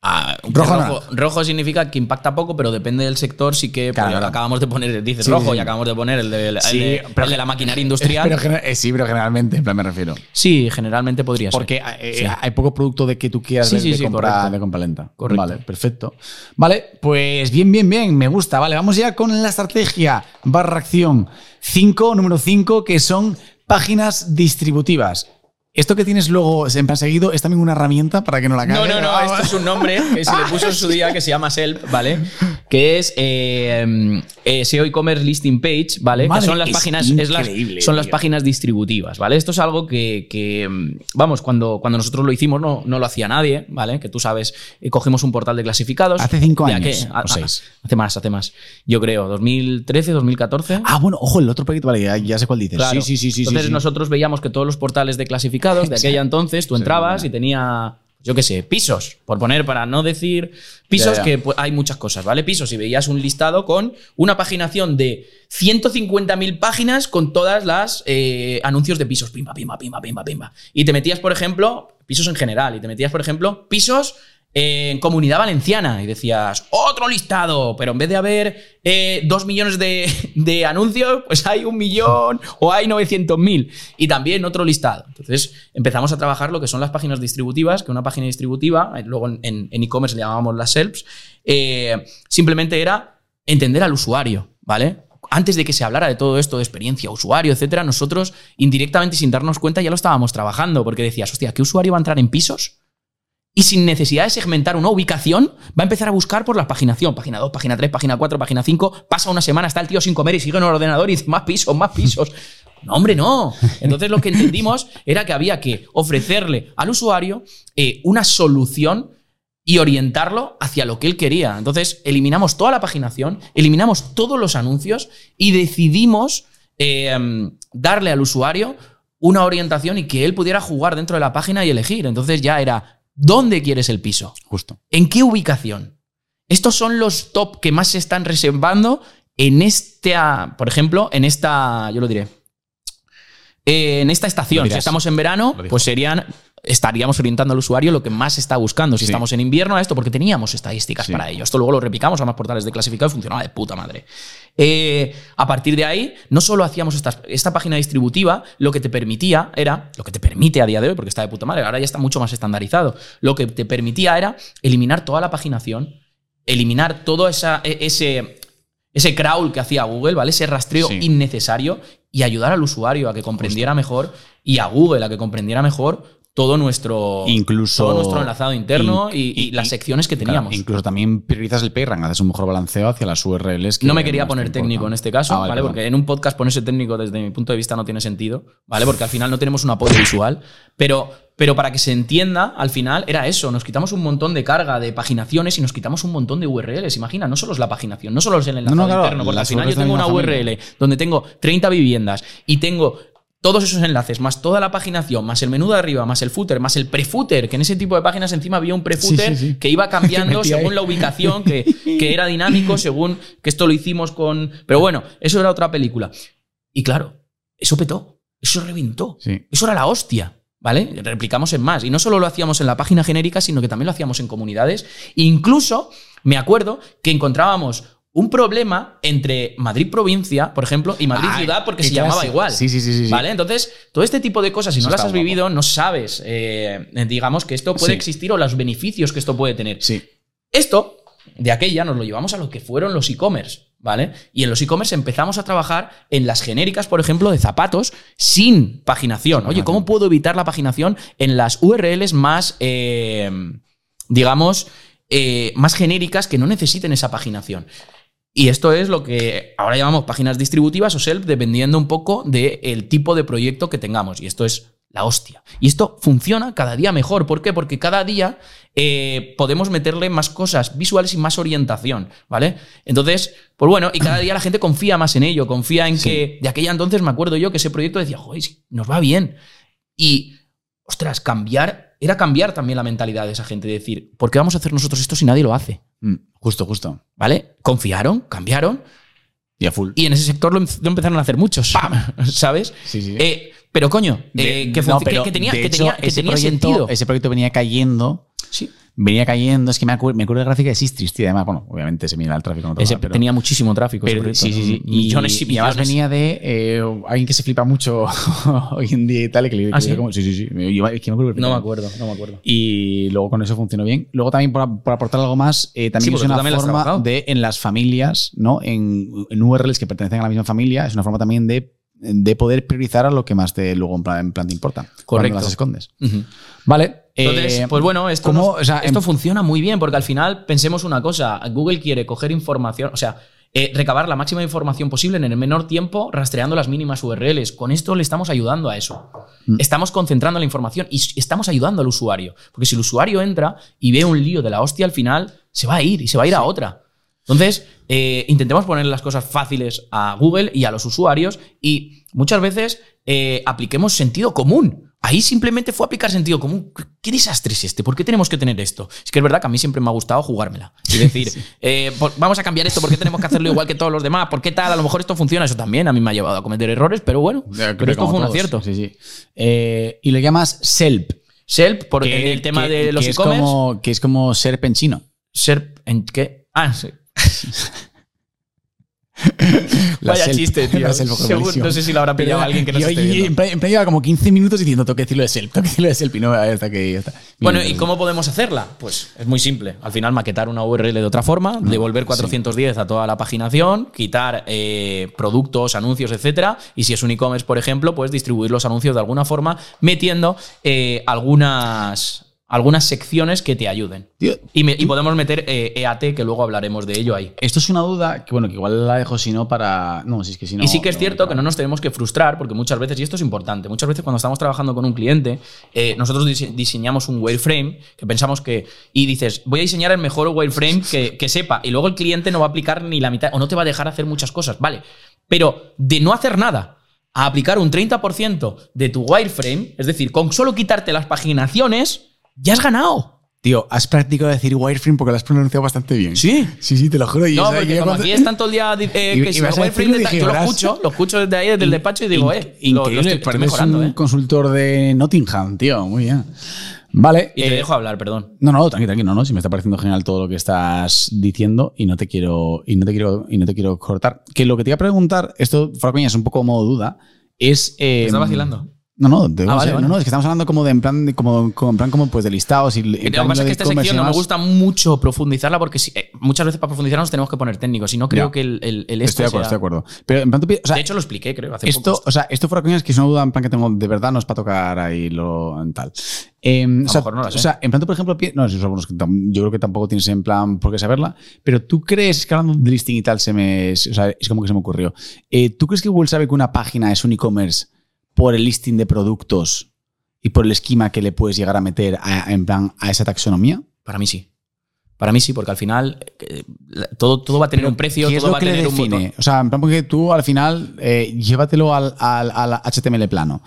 Ah, Rojo, rojo, rojo significa que impacta poco, pero depende del sector. Sí que Claro, pues, claro. acabamos de poner, dices Sí, rojo sí. y acabamos de poner el de, el Sí, de- pero- el de la maquinaria industrial. Pero eh, sí, pero generalmente, en plan me refiero. sí, generalmente podría ser. Porque eh, Sí. hay poco producto de que tú quieras de, sí, de sí, compra, correcto. de compra lenta. Correcto. Vale, perfecto. Vale, pues bien, bien, bien, me gusta. Vale, vamos ya con la estrategia barra acción 5, número 5, que son páginas distributivas. Esto que tienes luego en plan seguido es también una herramienta para que no la No, cague. no, no, esto es un nombre que se le puso en su día que se llama Self, ¿vale? Que es eh, eh, SEO e-commerce listing page, ¿vale? Madre, que son las páginas, es las- increíble, son las páginas distributivas, ¿vale? Esto es algo que, que, mm, vamos, cuando, cuando nosotros lo hicimos no, no lo hacía nadie, ¿vale? Que tú sabes, eh, cogimos un portal de clasificados. Hace cinco ¿De a años, qué? o seis. hace más, hace más. Yo creo, 2013, 2014. Ah, bueno, ojo, el otro proyecto, vale, ya, ya sé cuál dices. Claro. Sí, sí, sí, sí. Entonces sí, sí. nosotros veíamos que todos los portales de clasificados de aquella entonces, tú entrabas y tenía, yo qué sé, pisos, por poner, para no decir pisos, que pues, hay muchas cosas, ¿vale? Pisos y veías un listado con una paginación de 150.000 páginas con todas las eh, anuncios de pisos, pimba, pimba, pimba, pimba, pimba. Y te metías, por ejemplo, pisos en general, y te metías, por ejemplo, pisos en comunidad valenciana y decías, otro listado, pero en vez de haber eh, dos millones de, anuncios, pues hay un millón o hay 900.000 y también otro listado. Entonces empezamos a trabajar lo que son las páginas distributivas, que una página distributiva, eh, luego en- e-commerce le llamábamos las SELFs, eh, simplemente era entender al usuario, ¿vale? Antes de que se hablara de todo esto de experiencia, usuario, etcétera, nosotros indirectamente sin darnos cuenta ya lo estábamos trabajando, porque decías, hostia, ¿qué usuario va a entrar en pisos? Y sin necesidad de segmentar una ubicación, va a empezar a buscar por la paginación. Página 2, página 3, página 4, página 5. Pasa una semana, está el tío sin comer y sigue en el ordenador y dice, más pisos, más pisos. No, hombre, no. Entonces lo que entendimos era que había que ofrecerle al usuario eh, una solución y orientarlo hacia lo que él quería. Entonces eliminamos toda la paginación, eliminamos todos los anuncios y decidimos eh, darle al usuario una orientación y que él pudiera jugar dentro de la página y elegir. Entonces ya era, ¿dónde quieres el piso? Justo. ¿En qué ubicación? Estos son los top que más se están reservando en esta, por ejemplo, en esta, yo lo diré, eh, en esta estación. Si estamos en verano, pues serían estaríamos orientando al usuario lo que más está buscando. Si Sí. estamos en invierno a esto, porque teníamos estadísticas Sí. para ello. Esto luego lo replicamos a más portales de clasificado y funcionaba de puta madre. Eh, a partir de ahí, no solo hacíamos esta, esta página distributiva, lo que te permitía era, lo que te permite a día de hoy, porque está de puta madre, ahora ya está mucho más estandarizado, lo que te permitía era eliminar toda la paginación, eliminar todo esa, e- ese, ese crawl que hacía Google, ¿vale? Ese rastreo Sí. innecesario y ayudar al usuario a que comprendiera mejor y a Google a que comprendiera mejor todo nuestro, Incluso- todo nuestro enlazado interno in- y, las secciones que teníamos. Claro, incluso también priorizas el PageRank, haces un mejor balanceo hacia las URLs. Que no me quería poner técnico en este caso, Ah, ¿vale? Porque en un podcast ponerse técnico desde mi punto de vista no tiene sentido, ¿vale? Porque al final no tenemos un apoyo visual, pero, pero para que se entienda, al final era eso, nos quitamos un montón de carga de paginaciones y nos quitamos un montón de URLs, imagina, no solo es la paginación, no solo es el enlazado No, no, claro, interno, porque al final yo tengo una URL familia. donde tengo 30 viviendas y tengo todos esos enlaces, más toda la paginación, más el menú de arriba, más el footer, más el prefooter, que en ese tipo de páginas encima había un prefooter Sí, sí, sí. que iba cambiando ahí. según la ubicación, que, que era dinámico, según que esto lo hicimos con... Pero bueno, eso era otra película. Y claro, eso petó, eso reventó, Sí. eso era la hostia. ¿Vale? Replicamos en más. Y no solo lo hacíamos en la página genérica, sino que también lo hacíamos en comunidades. Incluso me acuerdo que encontrábamos un problema entre Madrid provincia, por ejemplo, y Madrid Ah, ciudad, porque se llamaba igual. Sí, sí, sí, sí. ¿Vale? Entonces, todo este tipo de cosas, si Eso no las has guapo. vivido, no sabes, eh, digamos, que esto puede Sí. existir o los beneficios que esto puede tener. Sí. Esto, de aquella, nos lo llevamos a lo que fueron los e-commerce, ¿vale? Y en los e-commerce empezamos a trabajar en las genéricas, por ejemplo, de zapatos sin paginación. Oye, ¿cómo puedo evitar la paginación en las URLs más, eh, digamos, eh, más genéricas que no necesiten esa paginación? Y esto es lo que ahora llamamos páginas distributivas o self, dependiendo un poco del tipo de proyecto que tengamos. Y esto es la hostia. Y esto funciona cada día mejor. ¿Por qué? Porque cada día eh, podemos meterle más cosas visuales y más orientación, ¿vale? Entonces, pues bueno, y cada día la gente confía más en ello, confía en que de aquella entonces me acuerdo yo que ese proyecto decía, joder, nos va bien. Y, ostras, cambiar, era cambiar también la mentalidad de esa gente, decir, ¿por qué vamos a hacer nosotros esto si nadie lo hace? Mm, Justo, justo. ¿Vale? Confiaron, cambiaron Y a full. y en ese sector lo, em- lo empezaron a hacer muchos. ¿Sabes? Sí, sí. Eh, pero coño, De- eh, que, no, func- pero, que- que tenía, de que hecho, tenía, que ese tenía proyecto- sentido. Ese proyecto venía cayendo. Sí. Venía cayendo. Es que me acuerdo, me acuerdo de gráfica de Sistris, tío. Además, bueno, obviamente se mira el tráfico. No Ese pero, tenía muchísimo tráfico. ese pero- proyecto, sí, sí, sí. ¿no? Millones y y además venía de eh, alguien que se flipa mucho hoy en día y tal. y Que le, que ¿Ah, le- sí? como- sí, sí, sí. Yo- es que me acuerdo No me acuerdo, no me acuerdo. Y luego con eso funcionó bien. Luego también por, por aportar algo más, eh, Sí, también es una también forma de en las familias, ¿no? En, en URLs que pertenecen a la misma familia, es una forma también de, de poder priorizar a lo que más te luego en plan, en plan te importa. Correcto. Cuando las escondes. Vale. Entonces, eh, pues bueno, esto, ¿cómo? nos- O sea, esto en- funciona muy bien porque al final pensemos una cosa, Google quiere coger información, o sea, eh, recabar la máxima información posible en el menor tiempo rastreando las mínimas URLs. Con esto le estamos ayudando a eso. Mm. Estamos concentrando la información y estamos ayudando al usuario. Porque si el usuario entra y ve un lío de la hostia, al final se va a ir y se va a ir a otra. Entonces, eh, intentemos poner las cosas fáciles a Google y a los usuarios y muchas veces eh, apliquemos sentido común. Ahí simplemente fue aplicar sentido común. ¿Qué- ¿Qué desastre es este? ¿Por qué tenemos que tener esto? Es que es verdad que a mí siempre me ha gustado jugármela. Y decir, eh, por- vamos a cambiar esto, ¿por qué tenemos que hacerlo igual que todos los demás? ¿Por qué tal? A lo mejor esto funciona. Eso también a mí me ha llevado a cometer errores, pero bueno, creo pero esto fue un todos. acierto. Sí, sí. Eh, y le llamas SELP. SELP, por que- en el tema que- de los es e-commerce. Que es como SERP en chino. SERP, ¿en qué? Ah, sí. Vaya chiste, tío. Seguro- no sé si lo habrá pillado Pero, alguien que no se esté viendo. En plan, en plan lleva como 15 minutos diciendo, tengo que decirlo de SELP, tengo que decirlo de SELP. Y no, hasta que ya está. Bueno, ¿y cómo podemos hacerla? Pues es muy simple. Al final, maquetar una URL de otra forma, devolver 410 a toda la paginación, quitar eh, productos, anuncios, etcétera. Y si es un e-commerce, por ejemplo, pues distribuir los anuncios de alguna forma, metiendo eh, algunas, algunas secciones que te ayuden. Tío, Y, me- y podemos meter eh, EAT, que luego hablaremos de ello ahí. Esto es una duda que, bueno, que igual la dejo si no para. No, si es que si no. y sí que es cierto claro. que no nos tenemos que frustrar, porque muchas veces, y esto es importante, muchas veces cuando estamos trabajando con un cliente, eh, nosotros dise- diseñamos un wireframe que pensamos que. Y dices, voy a diseñar el mejor wireframe que, que sepa, y luego el cliente no va a aplicar ni la mitad, o no te va a dejar hacer muchas cosas, ¿vale? Pero de no hacer nada a aplicar un 30% de tu wireframe, es decir, con solo quitarte las paginaciones, ya has ganado. Tío, has practicado decir wireframe porque lo has pronunciado bastante bien. ¿Sí? Sí, sí, te lo juro. Y, No, porque yo como cuando- aquí están todo el día eh, Y- que y si vas a wireframe dije, yo lo escucho, lo escucho desde ahí, desde el despacho y digo, eh, In- lo, lo increíble, estoy, un eh. consultor de Nottingham, tío. Muy bien. Vale. Y te eh, dejo hablar, perdón. No, no, tranquilo, tranquilo, no, no, si me está pareciendo genial todo lo que estás diciendo y no te quiero y no te quiero y no te quiero cortar. Que lo que te iba a preguntar, esto coña es un poco modo duda, es eh, ¿Me estás vacilando? No, no, te- Ah, vale, no, vale. no, es que estamos hablando como de en plan de, como, como en plan como pues de listados y, Lo que pasa es que esta sección no me gusta mucho profundizarla porque si- eh, muchas veces para profundizar nos tenemos que poner técnicos y no creo Ya. que el, el, el Estoy de este acuerdo, sea- estoy de acuerdo. Pero en plan o sea, de hecho, lo expliqué, creo, hace esto, poco. o sea, esto fuera coña es que es una duda en plan que tengo de verdad, no es para tocar ahí lo en tal. Eh, o, sea, mejor no o sea, en plan por ejemplo, no, eso bueno, es que yo creo que tampoco tienes en plan por qué saberla, pero tú crees, es que hablando de listing y tal, se me, o sea, es como que se me ocurrió. Eh, ¿Tú crees que Google sabe que una página es un e-commerce por el listing de productos y por el esquema que le puedes llegar a meter a- en plan a esa taxonomía? Para mí sí. Para mí sí, porque al final eh, todo, todo va a tener un precio, ¿Qué es todo lo va a que le tener un define? botón. O sea, en plan, porque tú al final eh, llévatelo al, al- al HTML plano.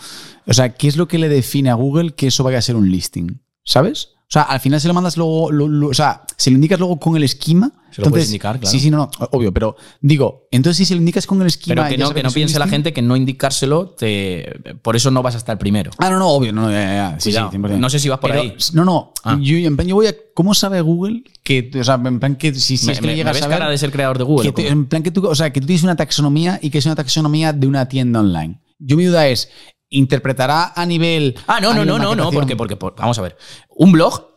O sea, ¿qué es lo que le define a Google que eso vaya a ser un listing? ¿Sabes? O sea, al final se lo mandas luego, lo- lo- o sea, se lo indicas luego con el esquema. Se lo puedes indicar, claro. Sí, sí, no, no, obvio, pero digo, entonces si se lo indicas con el esquema. Pero que no, que piense la gente que no indicárselo, te, por eso no vas a estar primero. Ah, no, no, obvio, no, ya, ya, ya. Sí, sí, 100%. No sé si vas por Pero, ahí. No, no, Ah. yo, en plan, yo voy a. ¿Cómo sabe Google que, o sea, en plan que si, si me, es que me- le me llegas ves a ver. cara de ser creador de Google. Que ¿o te- en plan que tú, o sea, que tú tienes una taxonomía y que es una taxonomía de una tienda online. Yo mi duda es, ¿interpretará a nivel... Ah, no, no, no, no, no, porque, porque, por- vamos a ver. Un blog,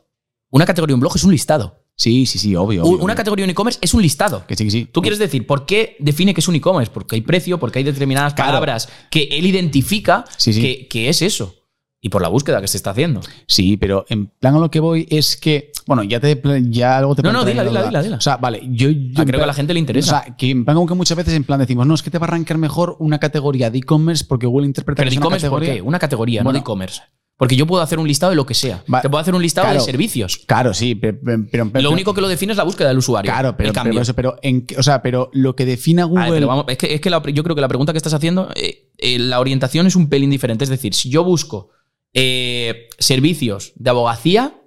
una categoría de un blog es un listado. Sí, sí, sí, obvio. Un- obvio, una obvio. categoría de un e-commerce es un listado. Que sí, que sí. Tú quieres decir, ¿por qué define que es un e-commerce? Porque hay precio, porque hay determinadas Claro. palabras que él identifica Sí, sí. Que, que es eso. Y por la búsqueda que se está haciendo. Sí, pero en plan a lo que voy es que... Bueno, ya te ya algo te No, no, dila, la dila, dila, dila. O sea, vale, yo... yo Ah, creo que a la gente le interesa. O sea, que en plan como que muchas veces en plan decimos, no, es que te va a arrancar mejor una categoría de e-commerce porque Google interpreta Pero que de e-commerce, ¿por categoría... qué? Una categoría, no de e-commerce. Porque yo puedo hacer un listado de lo que sea. Va- Te puedo hacer un listado Claro. de servicios. Claro, sí, pero... pero, pero- lo único que lo define es la búsqueda del usuario. Claro, pero, el cambio. pero, eso, pero, en, o sea, pero lo que define a A Google... ver, vamos, es que, es que la- yo creo que la pregunta que estás haciendo, eh, eh, la orientación es un pelín diferente. Es decir, si yo busco eh, servicios de abogacía,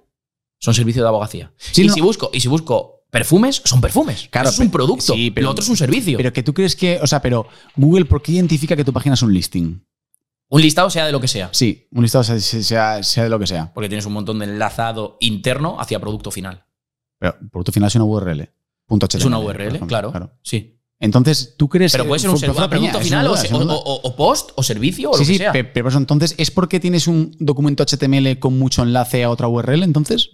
son servicios de abogacía. Sí, y, no. si busco, y si busco perfumes, son perfumes. Claro, Eso es un producto. sí, pero- lo otro es un servicio. Pero que tú crees que, o sea, pero Google, ¿por qué identifica que tu página es un listing? un listado sea de lo que sea. Sí, un listado sea, sea, sea de lo que sea. Porque tienes un montón de enlazado interno hacia producto final. Pero producto final es una URL. Punto HTML, Es una URL, ejemplo, claro. Sí. Entonces, ¿tú crees Pero que- puede ser un, ser- fue un peña, producto es final una o, duda, una o- o- o post o servicio o Sí, lo que sí, sea. pero entonces, ¿es porque tienes un documento HTML con mucho enlace a otra URL entonces?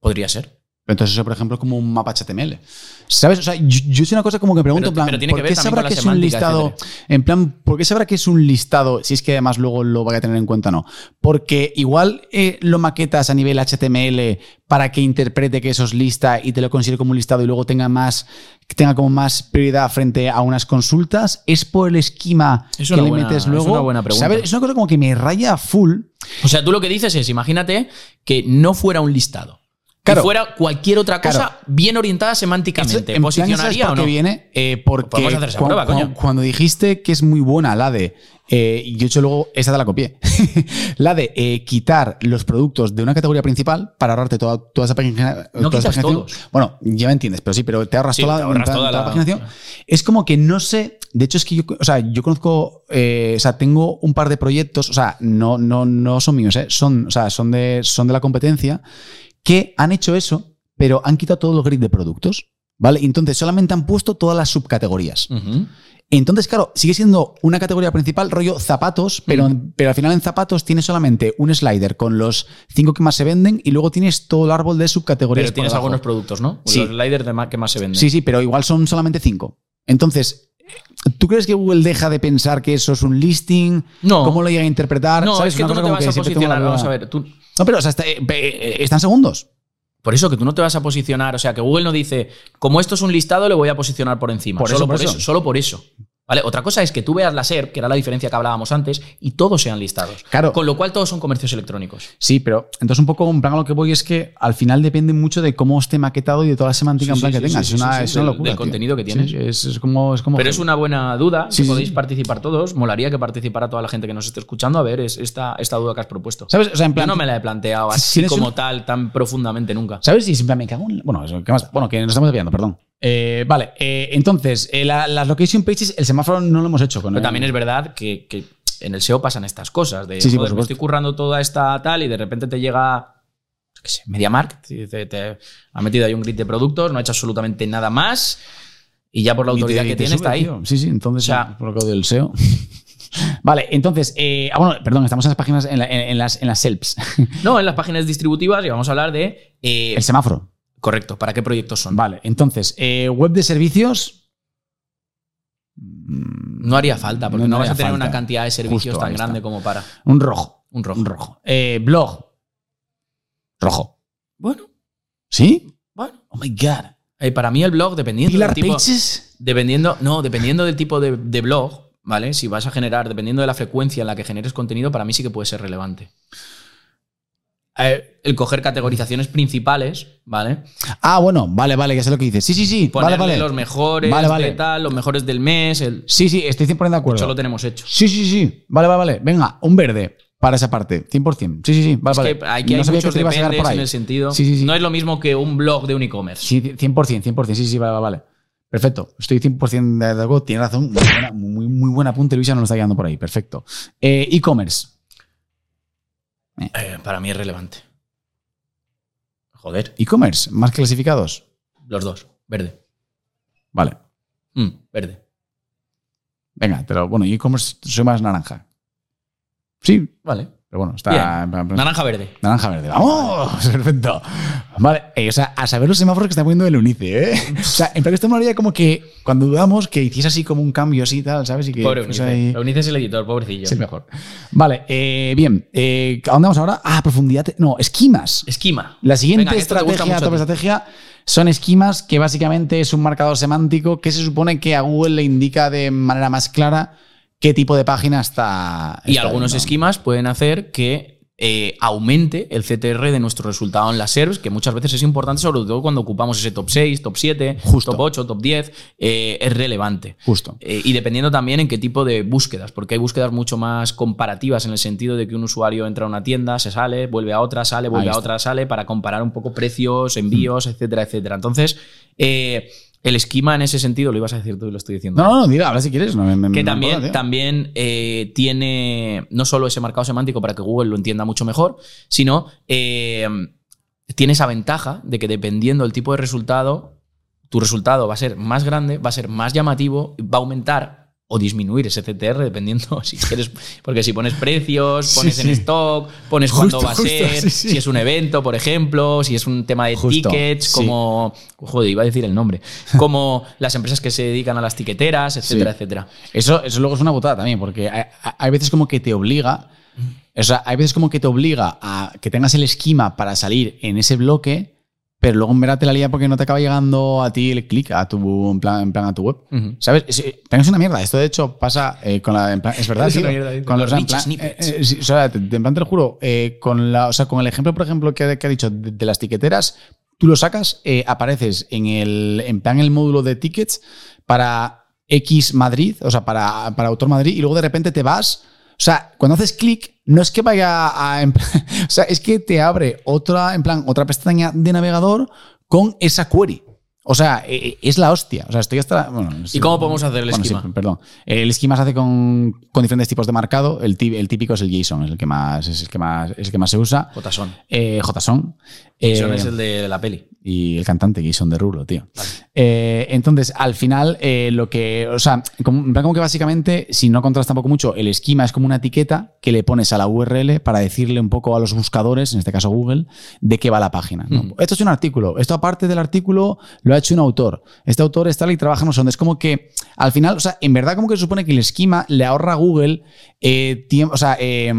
Podría ser. Entonces eso, por ejemplo, es como un mapa HTML. ¿Sabes? O sea, yo, yo soy una cosa como que pregunto, Pero- en plan, pero tiene ¿por qué sabrá que es un listado? En plan, ¿por qué sabrá que es un listado si es que además luego lo vaya a tener en cuenta o no? Porque igual eh, lo maquetas a nivel HTML para que interprete que eso es lista y te lo considere como un listado y luego tenga más tenga como más prioridad frente a unas consultas. ¿Es por el esquema Es que le buena- metes es luego? una buena pregunta. ¿Sabes? Es una cosa como que me raya full. O sea, tú lo que dices es, imagínate que no fuera un listado. Claro. Que fuera cualquier otra cosa Claro. bien orientada semánticamente. En plan, ¿sabes ¿Posicionaría por o qué no? viene? Eh, porque Podemos hacer esa cuan- prueba, cuan- coño. cuando dijiste que es muy buena la de, eh, y yo he hecho luego, esta te la copié, la de eh, quitar los productos de una categoría principal para ahorrarte toda, toda esa página. No toda esa quitas paginación. todos. Bueno, ya me entiendes, pero sí, pero te ahorras Sí, toda, te ahorras toda- toda toda la la- paginación. Es como que no sé, de hecho es que yo, o sea, yo conozco, eh, o sea, tengo un par de proyectos, o sea, no, no, no son míos, eh, son, o sea, son de, son de la competencia, que han hecho eso, pero han quitado todos los grids de productos. ¿Vale? Entonces solamente han puesto todas las subcategorías. Entonces, claro, sigue siendo una categoría principal, rollo zapatos, pero, pero al final en zapatos tienes solamente un slider con los cinco que más se venden y luego tienes todo el árbol de subcategorías. Pero tienes algunos productos, ¿no? Sí. Los sliders de más que más se venden. Sí, sí, pero igual son solamente cinco. Entonces, ¿tú crees que Google deja de pensar que eso es un listing? No. ¿Cómo lo llega a interpretar? No, ¿Sabes? es que Una tú no te vas a posicionar. Vamos a ver, tú, No, pero o sea, está- eh, eh, están segundos. por eso que tú no te vas a posicionar. O sea, que Google no dice, como esto es un listado, le voy a posicionar por encima. Por solo eso, por por eso. eso. Solo por eso. ¿Vale? Otra cosa es que tú veas la SERP, que era la diferencia que hablábamos antes, y todos sean listados. Claro. Con lo cual todos son comercios electrónicos. Sí, pero entonces un poco en plan a lo que voy es que al final depende mucho de cómo esté maquetado y de toda la semántica Sí, en plan sí, que sí, tengas. es una, es locura. del contenido que tienes. Es, es como, es como Pero es una buena duda, sí, podéis participar todos. Molaría que participara toda la gente que nos esté escuchando a ver es esta, esta duda que has propuesto. ¿Sabes? O sea, en plan. Yo no me la he planteado si así como un- tal, tan profundamente nunca. ¿Sabes? Y siempre me cago en. Bueno, eso, ¿qué más? Bueno, que nos estamos desviando, perdón. Eh, vale, eh, entonces, eh, la- las location pages, el semáforo no lo hemos hecho con Pero el- también es verdad que, que en el SEO pasan estas cosas. De, Sí, sí, por joder, me estoy currando toda esta tal y de repente te llega, qué sé, MediaMarkt y te, te ha metido ahí un grid de productos, no ha hecho absolutamente nada más y ya por la te- autoridad que te tiene sube, está ahí. tío. Sí, sí, entonces, O sea- por lo que del SEO. vale, entonces, eh, ah, bueno, perdón, estamos en las páginas, en, la- en- en las, en las SELPs. No, en las páginas distributivas y vamos a hablar de... eh, el semáforo. Correcto, ¿para qué proyectos son? Vale, entonces, eh, web de servicios. mm, No haría falta, porque No, vas a tener falta. una cantidad de servicios Justo, tan está. grande como para Un rojo. un rojo. Un rojo. Eh, blog. Rojo. Bueno, ¿Sí? bueno. Oh my God. Eh, para mí el blog, dependiendo Pilar del tipo... Pages. Dependiendo, no, dependiendo del tipo de, de blog, ¿vale? Si vas a generar, dependiendo de la frecuencia en la que generes contenido, para mí sí que puede ser relevante. Eh, el coger categorizaciones principales, ¿vale? Ah, bueno, vale, vale, ya sé lo que dices. Sí, sí, sí. Ponerle vale. los mejores Vale, vale. de tal, los mejores del mes, el, Sí, sí, estoy 100% de acuerdo. eso lo tenemos hecho. Sí, sí, sí. Vale, vale, vale. Venga, un verde para esa parte. 100%. Sí, sí, sí. Vale, Es vale. que aquí No hay que muchos te por ahí. en el sentido. Sí, sí, sí. No es lo mismo que un blog de un e-commerce. Sí, 100%, 100%. Sí, sí, vale, vale, vale. Perfecto. Estoy 100% de acuerdo. Tiene razón. Muy buena, muy, muy buen apunte, Luisa, nos lo está guiando por ahí. Perfecto. Eh, E-commerce. Eh, para mí es relevante. Joder, E-commerce. Más clasificados. los dos. Verde. Vale. Mm, verde. Venga, pero bueno, e-commerce soy más naranja. Sí, Vale. Pero bueno, está. Bien. plan- Naranja verde. Naranja verde. ¡Vamos! Perfecto. Vale, eh, o sea, a saber los semáforos que está poniendo el Unice, ¿eh? O sea, en plan, esto me haría como que cuando dudamos que hiciese así como un cambio así y tal, ¿sabes? Y que Pobre Eunice. ahí- Eunice es el editor, pobrecillo. Es el mejor. Vale, eh, bien. Eh, ¿A dónde vamos ahora? Ah, profundidad. No, esquimas. Esquima. La siguiente Venga, estrategia, top estrategia, son esquimas que básicamente es un marcador semántico que se supone que a Google le indica de manera más clara qué tipo de página está. Y algunos viendo. esquemas pueden hacer que eh, aumente el CTR de nuestro resultado en las SERPs, que muchas veces es importante, sobre todo cuando ocupamos ese top 6, top 7, Justo. top 8, top 10, eh, es relevante. Justo. Eh, y dependiendo también en qué tipo de búsquedas, porque hay búsquedas mucho más comparativas en el sentido de que un usuario entra a una tienda, se sale, vuelve a otra, sale, vuelve Ahí a está. otra, sale, para comparar un poco precios, envíos, etcétera, etcétera. Entonces, el esquema en ese sentido, lo ibas a decir tú y lo estoy diciendo. No, no, dila, habla si quieres. No, me- me- Que me también, también eh, tiene no solo ese marcado semántico para que Google lo entienda mucho mejor, sino eh, tiene esa ventaja de que dependiendo del tipo de resultado, tu resultado va a ser más grande, va a ser más llamativo, va a aumentar o disminuir ese CTR dependiendo si quieres, porque si pones precios, Sí, pones en stock, pones Justo, cuándo va a ser, sí, si es un evento, por ejemplo, si es un tema de Justo, tickets, como, joder, iba a decir el nombre, como las empresas que se dedican a las tiqueteras, etcétera, etcétera. Eso, eso luego es una putada también, porque hay, hay veces como que te obliga, o sea, hay veces como que te obliga a que tengas el esquema para salir en ese bloque, pero luego en verdad te la lía porque no te acaba llegando a ti el clic a tu, en plan, en plan a tu web. ¿Sabes? Es, también es una mierda. Esto de hecho pasa eh, con la. en plan- es verdad, Es tío. mierda. Con Los en plan- eh, eh, sí, o sea, te, en plan te lo juro. con, la, o sea, con el ejemplo, por ejemplo, que, que ha dicho de, de las tiqueteras, tú lo sacas, apareces en el, en plan el módulo de tickets para X Madrid, o sea, para, para Autor Madrid, y luego de repente te vas. O sea, cuando haces clic, no es que vaya a. o sea, es que te abre otra, en plan, otra pestaña de navegador con esa query. O sea, eh, eh, es la hostia. O sea, estoy hasta. bueno, ¿Y cómo podemos hacer el bueno, esquema? sí, perdón. El esquema se hace con, con diferentes tipos de marcado. El, tí- el típico es el JSON, es el que más, es el que más, es el que más se usa. Jotason. Eh, JSON. Jason Eh, es el de la peli. y el cantante Jason Derulo, tío. Eh, entonces, al final, eh, lo que. O sea, como, como que básicamente, si no controlas tampoco mucho, el esquema es como una etiqueta que le pones a la URL para decirle un poco a los buscadores, en este caso Google, de qué va la página. ¿no? Mm. Esto es un artículo. Esto, aparte del artículo, lo lo ha hecho un autor. Este autor está y trabaja no sé dónde. Es como que al final, o sea, en verdad como que se supone que el esquema le ahorra a Google eh, tiempo, o sea, eh,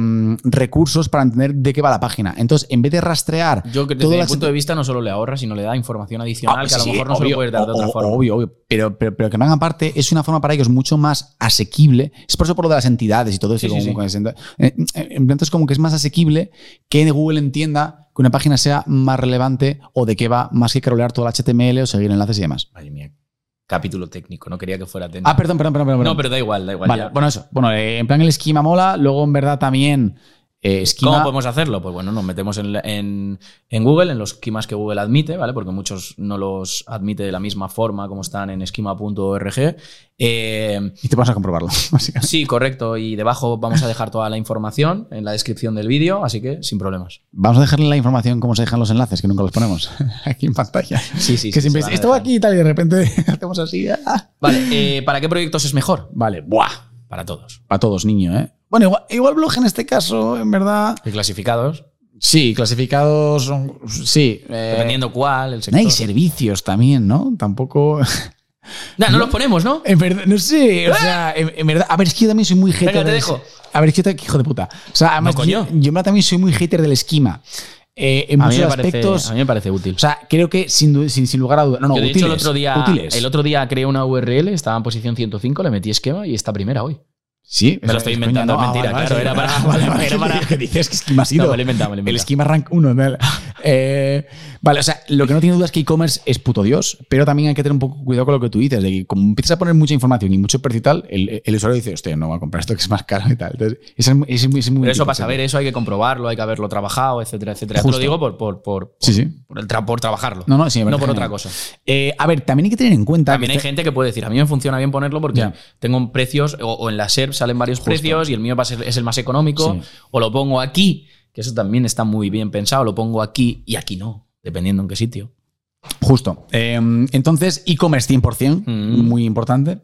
recursos para entender de qué va la página. Entonces, en vez de rastrear... Yo que desde todo mi punto de vista no solo le ahorra, sino le da información adicional Ah, que a lo mejor no se lo puedes dar de otra forma. Obvio, obvio. Pero, pero, pero que no hagan parte es una forma para ellos mucho más asequible. Es por eso por lo de las entidades y todo eso. Sí, sí, como sí. que se- eh, eh, Entonces, como que es más asequible que Google entienda que una página sea más relevante o de qué va, más que crawlear todo el HTML o seguir enlaces y demás. Madre mía, capítulo técnico, no quería que fuera técnico. Ah, perdón, perdón, perdón. perdón. no, pero da igual, da igual. Vale, ya. bueno, eso. Bueno, eh, en plan el esquema mola, luego en verdad también eh. ¿Cómo podemos hacerlo? Pues bueno, nos metemos en, en- en Google, en los esquemas que Google admite, ¿vale? Porque muchos no los admite de la misma forma como están en esquema.org. Eh, Y te vas a comprobarlo, básicamente. sí, correcto. Y debajo vamos a dejar toda la información en la descripción del vídeo, así que sin problemas. Vamos a dejarle la información cómo se dejan los enlaces, que nunca los ponemos aquí en pantalla. Sí, sí, que sí, siempre dice, esto va aquí y tal, y de repente hacemos así. ah. Vale, eh, ¿para qué proyectos es mejor? Vale, buah. Para todos. Para todos, niño, ¿eh? Bueno, igual, igual blog en este caso, en verdad. Y clasificados, Sí, clasificados son. Sí. eh, dependiendo cuál, el no sector. hay servicios también, ¿no? Tampoco. Nah, no los ponemos, ¿no? En verdad, no sé. O sea, en, en verdad. A ver, es que yo también soy muy hater. Venga, te dejo. A ver, es que hijo de puta. O sea, además, No, yo, coño. yo en verdad también soy muy hater del esquema. Eh, en A mí, muchos me parece, aspectos. a mí me parece útil. O sea, creo que sin, sin, sin lugar a dudas. No, no, Yo, de útiles, hecho, el otro, día, útiles. el otro día creé una URL, estaba en posición 105, le metí esquema y está primera hoy. Sí, Me lo estoy inventando, mentira, claro, era para- Vale, era para- que dices que esquema ha sido. No, me lo inventado, me lo El esquema rank 1. Eh, vale, o sea, lo que no tiene duda es que e-commerce es puto Dios, pero también hay que tener un poco cuidado con lo que tú dices, de que como empiezas a poner mucha información y mucho precio y tal, el, el usuario dice, hostia, no voy a comprar esto que es más caro y tal. Entonces, eso es, muy- es muy- es muy Pero eso para saber eso hay que comprobarlo, hay que haberlo trabajado, etcétera, etcétera. Te Justo. lo digo por, por, por, Sí, sí. por el tra- por trabajarlo. No, no, sí, no por otra cosa. Eh, a ver, también hay que tener en cuenta. También que hay este- gente que puede decir, a mí me funciona bien ponerlo porque tengo precios, o, o en la SERP salen varios Justo. precios y el mío va es el más económico, o lo pongo aquí, que eso también está muy bien pensado, lo pongo aquí y aquí no, dependiendo en qué sitio. Justo. Eh, entonces, e-commerce 100%, Mm. muy importante.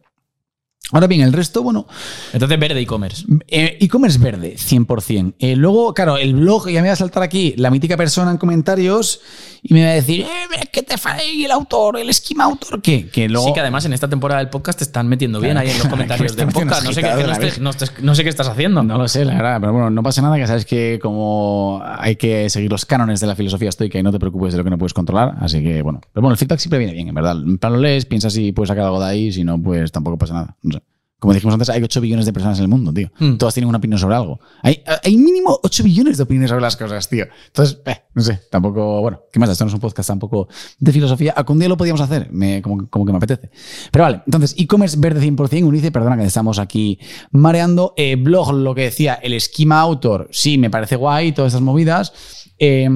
Ahora bien, el resto, bueno, Entonces, verde e-commerce. Eh, E-commerce verde, 100%. Eh, luego, claro, el blog, ya me va a saltar aquí la mítica persona en comentarios y me va a decir, eh, ¿qué te falla el autor, el esquema autor? ¿Qué? Que luego... Sí, que además en esta temporada del podcast te están metiendo bien Claro, ahí en los comentarios que del podcast. No sé, qué, agitado que no, de la estés- no estés- no sé qué estás haciendo. No lo sé, la verdad, pero bueno, no pasa nada, que sabes que como hay que seguir los cánones de la filosofía estoica y no te preocupes de lo que no puedes controlar, así que bueno. Pero bueno, el feedback siempre viene bien, en verdad. En plan lo lees, piensas si puedes sacar algo de ahí, si no, pues tampoco pasa nada. No sé. Como dijimos antes, hay 8 billones de personas en el mundo, tío. Hmm. Todas tienen una opinión sobre algo. Hay, hay mínimo 8 billones de opiniones sobre las cosas, tío. Entonces, eh, no sé, tampoco, bueno, ¿qué más? Esto no es un podcast tampoco de filosofía. Algún día lo podíamos hacer, me, como, como que me apetece. Pero vale, entonces, e-commerce verde 100%, Unice, perdona que estamos aquí mareando. Eh, blog, lo que decía, el esquema autor, sí, me parece guay, todas estas movidas. Eh,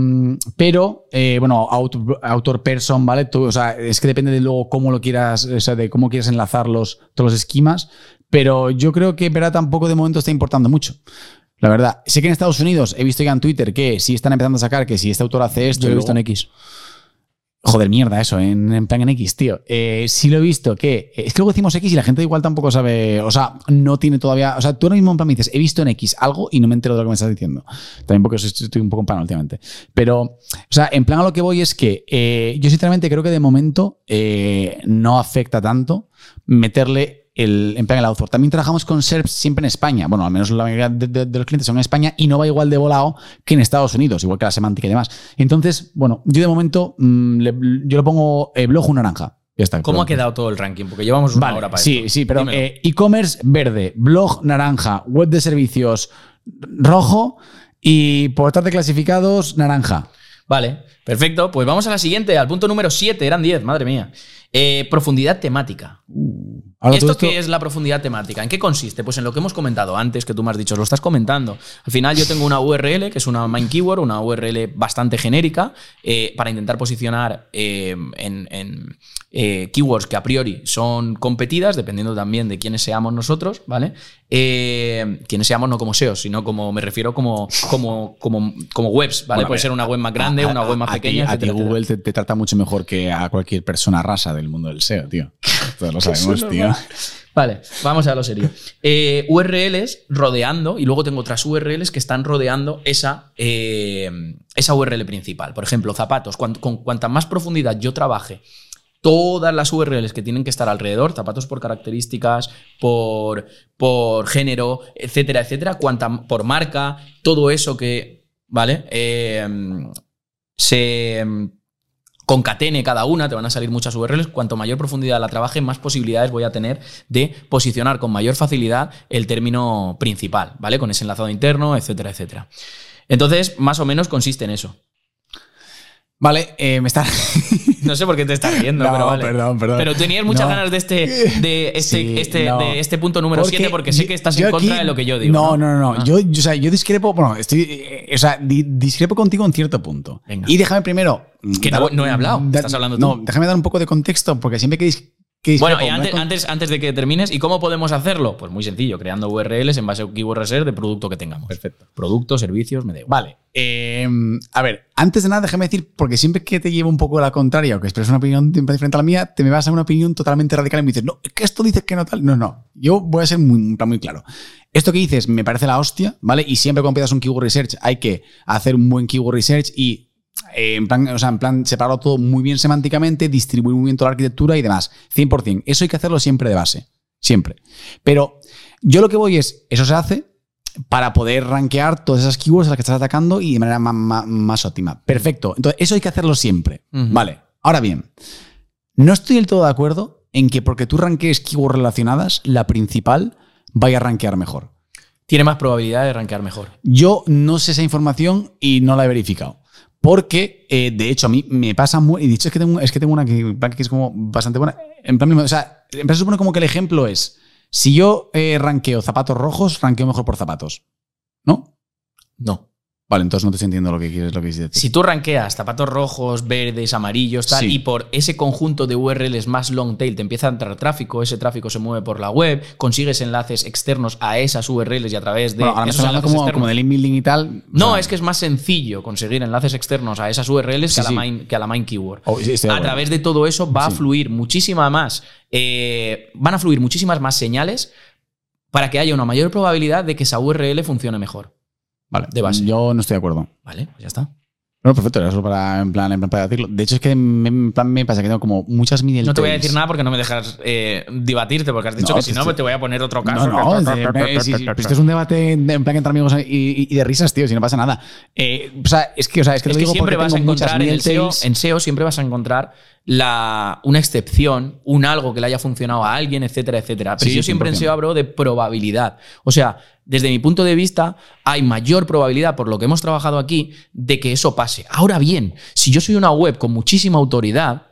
pero, eh, bueno, autor, autor person, ¿vale? Tú, o sea, es que depende de luego cómo lo quieras, o sea, de cómo quieras enlazar los, todos los esquemas. Pero yo creo que, en verdad, tampoco de momento está importando mucho. La verdad, sé que en Estados Unidos he visto ya en Twitter que sí están empezando a sacar que si este autor hace esto. Yo he visto en X. Joder, mierda, eso, en, en plan en X, tío. Eh, sí lo he visto que. Es que luego decimos X y la gente igual tampoco sabe. O sea, no tiene todavía. O sea, tú ahora mismo en plan me dices, he visto en X algo y no me entero de lo que me estás diciendo. También porque estoy un poco en pan últimamente. Pero, o sea, en plan a lo que voy es que eh, yo sinceramente creo que de momento eh, no afecta tanto meterle el, en plan el author. También trabajamos con SERPs siempre en España. Bueno, al menos la mayoría de, de- de los clientes son en España y no va igual de volado que en Estados Unidos, igual que la semántica y demás. Entonces, bueno, yo de momento mm, le- yo lo pongo eh, blog naranja. Ya está. ¿Cómo ha quedado todo el ranking? Porque llevamos una Vale, hora para sí, esto. sí, pero eh, e-commerce verde, blog naranja, web de servicios rojo y portal de clasificados naranja. Vale, perfecto. Pues vamos a la siguiente, al punto número 7. Eran 10, madre mía. Eh, profundidad temática. Ahora, ¿Esto qué es la profundidad temática? ¿En qué consiste? Pues en lo que hemos comentado antes, que tú me has dicho, lo estás comentando. Al final yo tengo una URL, que es una main keyword, una URL bastante genérica, eh, para intentar posicionar eh, en, en, eh, keywords que a priori son competidas, dependiendo también de quiénes seamos nosotros, ¿vale? Eh, quiénes seamos no como SEOs, sino como, me refiero como, como, como, como webs, ¿vale? Bueno, Puede ver, ser una web más grande, a- una web más a ti- pequeña, A ti, etcétera, etcétera. Google te, te trata mucho mejor que a cualquier persona rasa del mundo del SEO, tío. Todos lo sabemos, tío. Vale, vamos a lo serio. Eh, URLs rodeando, y luego tengo otras URLs que están rodeando esa, eh, esa URL principal. Por ejemplo, zapatos. Con cuanta más profundidad yo trabaje todas las URLs que tienen que estar alrededor, zapatos por características, por, por género, etcétera, etcétera, cuanta, por marca, todo eso que, ¿vale? Eh, se concatene cada una, te van a salir muchas URLs, cuanto mayor profundidad la trabaje, más posibilidades voy a tener de posicionar con mayor facilidad el término principal, ¿vale? Con ese enlazado interno, etcétera, etcétera. Entonces, más o menos consiste en eso. Vale, eh, me está. No sé por qué te estás riendo, No, pero vale. perdón, perdón. Pero tenías muchas No. ganas de este, de este, Sí, este, no. de este punto número 7 porque sé yo- que estás en contra aquí- de lo que yo digo. No, no, no. no. Ah. Yo, o sea, yo discrepo. Bueno, estoy. eh, o sea, di- discrepo contigo en cierto punto. Venga. Y déjame primero. Que no- no he hablado, estás hablando tú. No, déjame dar un poco de contexto, porque siempre que. Bueno, y antes, antes, antes de que termines, ¿y cómo podemos hacerlo? Pues muy sencillo, creando URLs en base a un keyword reserve de producto que tengamos. Perfecto. Productos, servicios, me da igual. Vale. eh, a ver, antes de nada, déjame decir, porque siempre que te llevo un poco a la contraria o que expresas una opinión diferente a la mía, te me vas a una opinión totalmente radical y me dices, no, es que esto dices que no tal. No, no. Yo voy a ser muy, muy claro. Esto que dices me parece la hostia, ¿vale? Y siempre cuando empiezas un keyword research hay que hacer un buen keyword research y eh, en plan, o sea, en plan, separarlo todo muy bien semánticamente, distribuir muy bien toda la arquitectura y demás. 100%. Eso hay que hacerlo siempre de base. Siempre. Pero yo lo que voy es, eso se hace para poder rankear todas esas keywords a las que estás atacando y de manera ma- ma- más, óptima. Perfecto. Entonces, eso hay que hacerlo siempre. Vale. Ahora bien, no estoy del todo de acuerdo en que porque tú rankees keywords relacionadas, la principal vaya a rankear mejor. Tiene más probabilidad de rankear mejor. Yo no sé esa información y no la he verificado. Porque, eh, de hecho, a mí me pasa muy. Y dicho es que tengo, es que tengo una que, que es como bastante buena. En plan, o sea, en plan, se supone como que el ejemplo es: si yo eh, ranqueo zapatos rojos, ranqueo mejor por zapatos. ¿No? No. Vale, entonces no te estoy entendiendo lo que quieres, lo que decir. Si tú rankeas zapatos rojos, verdes, amarillos, tal, Sí. y por ese conjunto de URLs más long tail te empieza a entrar tráfico, ese tráfico se mueve por la web, consigues enlaces externos a esas URLs y a través de Bueno, ahora me estás hablando enlaces como, como de link building y tal. No, O sea, es que es más sencillo conseguir enlaces externos a esas URLs Sí, que, a la sí. main, que a la main keyword. Oh, a través de todo eso va a fluir muchísima más, eh, van a fluir muchísimas más señales para que haya una mayor probabilidad de que esa URL funcione mejor. Vale, de base. Yo no estoy de acuerdo. Vale, pues ya está. No, perfecto, era solo para, en plan, en plan para decirlo. De hecho, es que me, en plan me pasa que tengo como muchas middle No te voy a decir nada porque no me dejas eh, debatirte, porque has dicho No, que si no te voy a poner otro caso. No, no, esto es un debate de- en plan entre amigos y, y de risas, tío, si no pasa nada. Eh, o sea, es que, o sea, es que es lo que digo siempre vas a encontrar en, el SEO, en SEO siempre vas a encontrar la, una excepción, un algo que le haya funcionado a alguien, etcétera, etcétera. Pero Sí, yo siempre en 100%. SEO hablo de probabilidad. O sea, desde mi punto de vista, hay mayor probabilidad, por lo que hemos trabajado aquí, de que eso pase. Ahora bien, si yo soy una web con muchísima autoridad,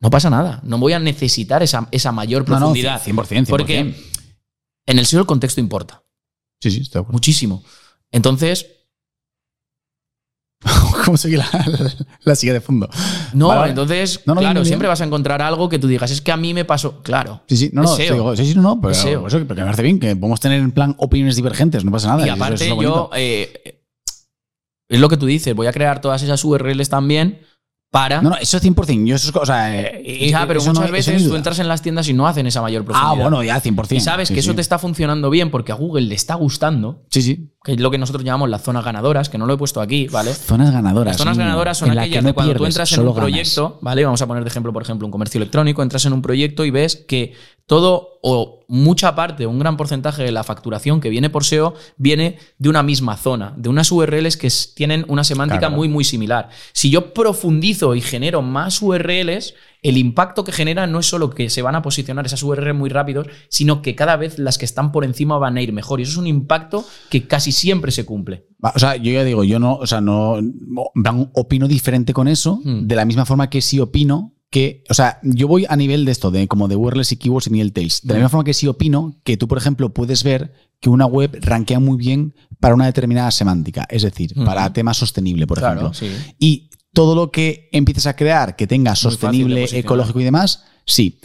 no pasa nada. No voy a necesitar esa, esa mayor No, no, profundidad. 100%, 100%. Porque en el SEO el contexto importa. Sí, sí, estoy de acuerdo. Muchísimo. Entonces, ¿Cómo sigue la, la, la de fondo? no, Vale, entonces, No, no, claro, siempre vas a encontrar algo que tú digas, es que a mí me pasó. Claro. Sí, sí, no, Es no, SEO. digo, sí, sí, no, no, pero Es SEO. eso, porque me parece bien que podemos tener en plan opiniones divergentes, no pasa nada. Y eso- eso aparte, es yo. eh, es lo que tú dices, voy a crear todas esas URLs también para. No, no, eso es 100%. Yo eso es, o sea, eh, ya, pero muchas no- veces tú entras en las tiendas y no hacen esa mayor profundidad. Ah, bueno, ya, 100%. Y sabes Sí, que eso te está funcionando bien porque a Google le está gustando, Sí, sí. que es lo que nosotros llamamos las zonas ganadoras, que no lo he puesto aquí, ¿vale? Zonas ganadoras. Las zonas ganadoras son que aquellas no de cuando tú entras en un ganas. proyecto, ¿vale? Vamos a poner de ejemplo, por ejemplo, un comercio electrónico, entras en un proyecto y ves que todo o mucha parte, un gran porcentaje de la facturación que viene por SEO viene de una misma zona, de unas URLs que tienen una semántica Claro. muy, muy similar. Si yo profundizo y genero más URLs, el impacto que genera no es solo que se van a posicionar esas URLs muy rápidos, sino que cada vez las que están por encima van a ir mejor. Y eso es un impacto que casi siempre se cumple. O sea, yo ya digo, yo no, o sea, no, opino diferente con eso, Hmm. de la misma forma que sí opino que, o sea, yo voy a nivel de esto, de como de URLs y keywords y middle tails. De la misma forma que sí opino que tú, por ejemplo, puedes ver que una web rankea muy bien para una determinada semántica, es decir, para tema sostenible, por ejemplo. sí. Y todo lo que empieces a crear que tenga sostenible, ecológico y demás, sí.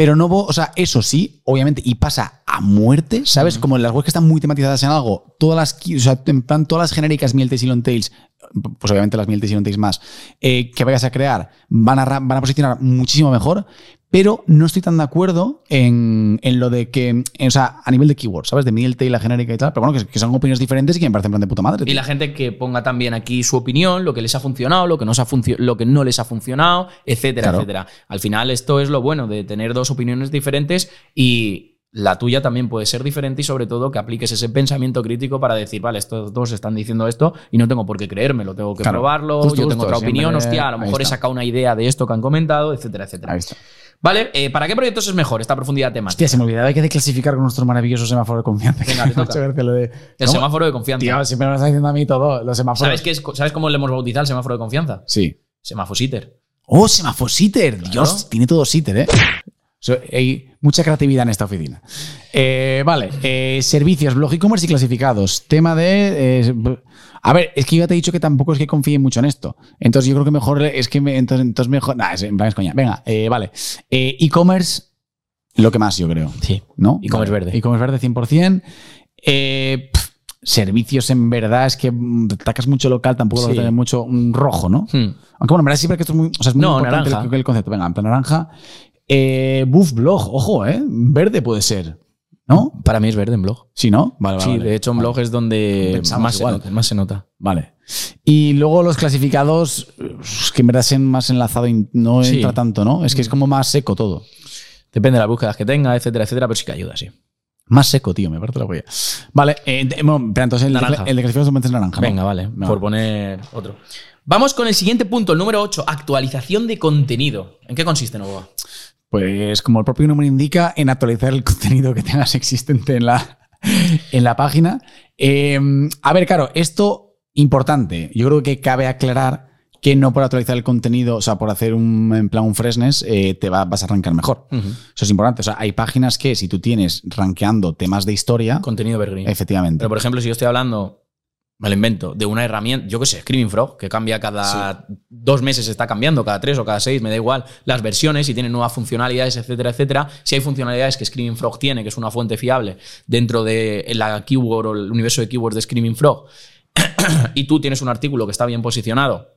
Pero no, o sea, eso sí, obviamente, y pasa a muerte, ¿sabes? Como en las webs que están muy tematizadas en algo, todas las, o sea, en plan, todas las genéricas miel y long tails, pues obviamente las miel y long tails más, eh, que vayas a crear, van a, van a posicionar muchísimo mejor, pero no estoy tan de acuerdo en, en lo de que, en- o sea, a nivel de keywords, ¿sabes? De Middle Tail, la genérica y tal, pero bueno, que, que son opiniones diferentes y que me parecen en plan de puta madre. Y la gente que ponga también aquí su opinión, lo que les ha funcionado, lo que, no, se ha lo que no les ha funcionado, etcétera, Claro. etcétera. Al final esto es lo bueno de tener dos opiniones diferentes y la tuya también puede ser diferente y sobre todo que apliques ese pensamiento crítico para decir, vale, estos dos están diciendo esto y no tengo por qué creérmelo, tengo que Claro. probarlo, Justo, yo justo, tengo otra opinión, hostia, a lo mejor he sacado una idea de esto que han comentado, etcétera, etcétera. Ahí está. Vale, eh, ¿para qué proyectos es mejor esta profundidad temática? Hostia, se me olvidaba que hay que clasificar con nuestro maravilloso semáforo de confianza. Venga, te toca. lo de- El semáforo de confianza. Tío, siempre me lo está diciendo a mí todo, los semáforos. ¿Sabes, qué es, ¿Sabes cómo le hemos bautizado el semáforo de confianza? Sí. Semafositer. Oh, semáforo-sitter. Dios, Claro. tiene todo sitter, ¿eh? So, hay mucha creatividad en esta oficina. Eh, vale, eh, servicios, blog e-commerce y clasificados. Tema de... eh, a ver, es que yo ya te he dicho que tampoco es que confíe mucho en esto. Entonces yo creo que mejor es que... me- entonces, entonces mejor... Nah, es, en plan es coña. Venga, eh, vale. Eh, e-commerce, lo que más yo creo. Sí. ¿No? E-commerce Vale. verde. E-commerce verde 100%. Eh, servicios en verdad es que mm, atacas mucho local, tampoco lo Sí. vas a tener mucho un rojo, ¿no? Hmm. Aunque bueno, en verdad siempre que esto es muy, o sea, es muy No, importante el, el concepto. Venga, en plan naranja. Eh, buff blog, ojo, ¿eh? Verde puede ser. ¿No? Para mí es verde en blog. Sí, ¿no? Vale, vale. Sí, de hecho en Vale. blog es donde Pensamos más se, nota, más se nota. Vale. Y luego los clasificados, que en verdad sean más enlazado y no Sí. entra tanto, ¿no? Es que es como más seco todo. Depende de las búsquedas que tenga, etcétera, etcétera, pero sí que ayuda, sí. Más seco, tío, me parece la polla. Vale, eh, de- bueno, pero entonces el de, Naranja. el de clasificados es naranja. ¿no? Venga, vale, No. por poner otro. Vamos con el siguiente punto, el número 8, actualización de contenido. ¿En qué consiste, Novoa? Pues como el propio nombre indica, en actualizar el contenido que tengas existente en la, en la página. Eh, a ver, claro, esto importante. Yo creo que cabe aclarar que no por actualizar el contenido, o sea, por hacer un en plan un freshness, eh, te va- vas a arrancar mejor. Eso es importante. O sea, hay páginas que si tú tienes rankeando temas de historia, Contenido evergreen. efectivamente. Pero por ejemplo, si yo estoy hablando, me lo invento, de una herramienta, yo qué sé, Screaming Frog, que cambia cada dos meses, está cambiando, cada tres o cada seis, me da igual, las versiones, si tiene nuevas funcionalidades, etcétera, etcétera. Si hay funcionalidades que Screaming Frog tiene, que es una fuente fiable dentro de la keyword o el universo de keywords de Screaming Frog, y tú tienes un artículo que está bien posicionado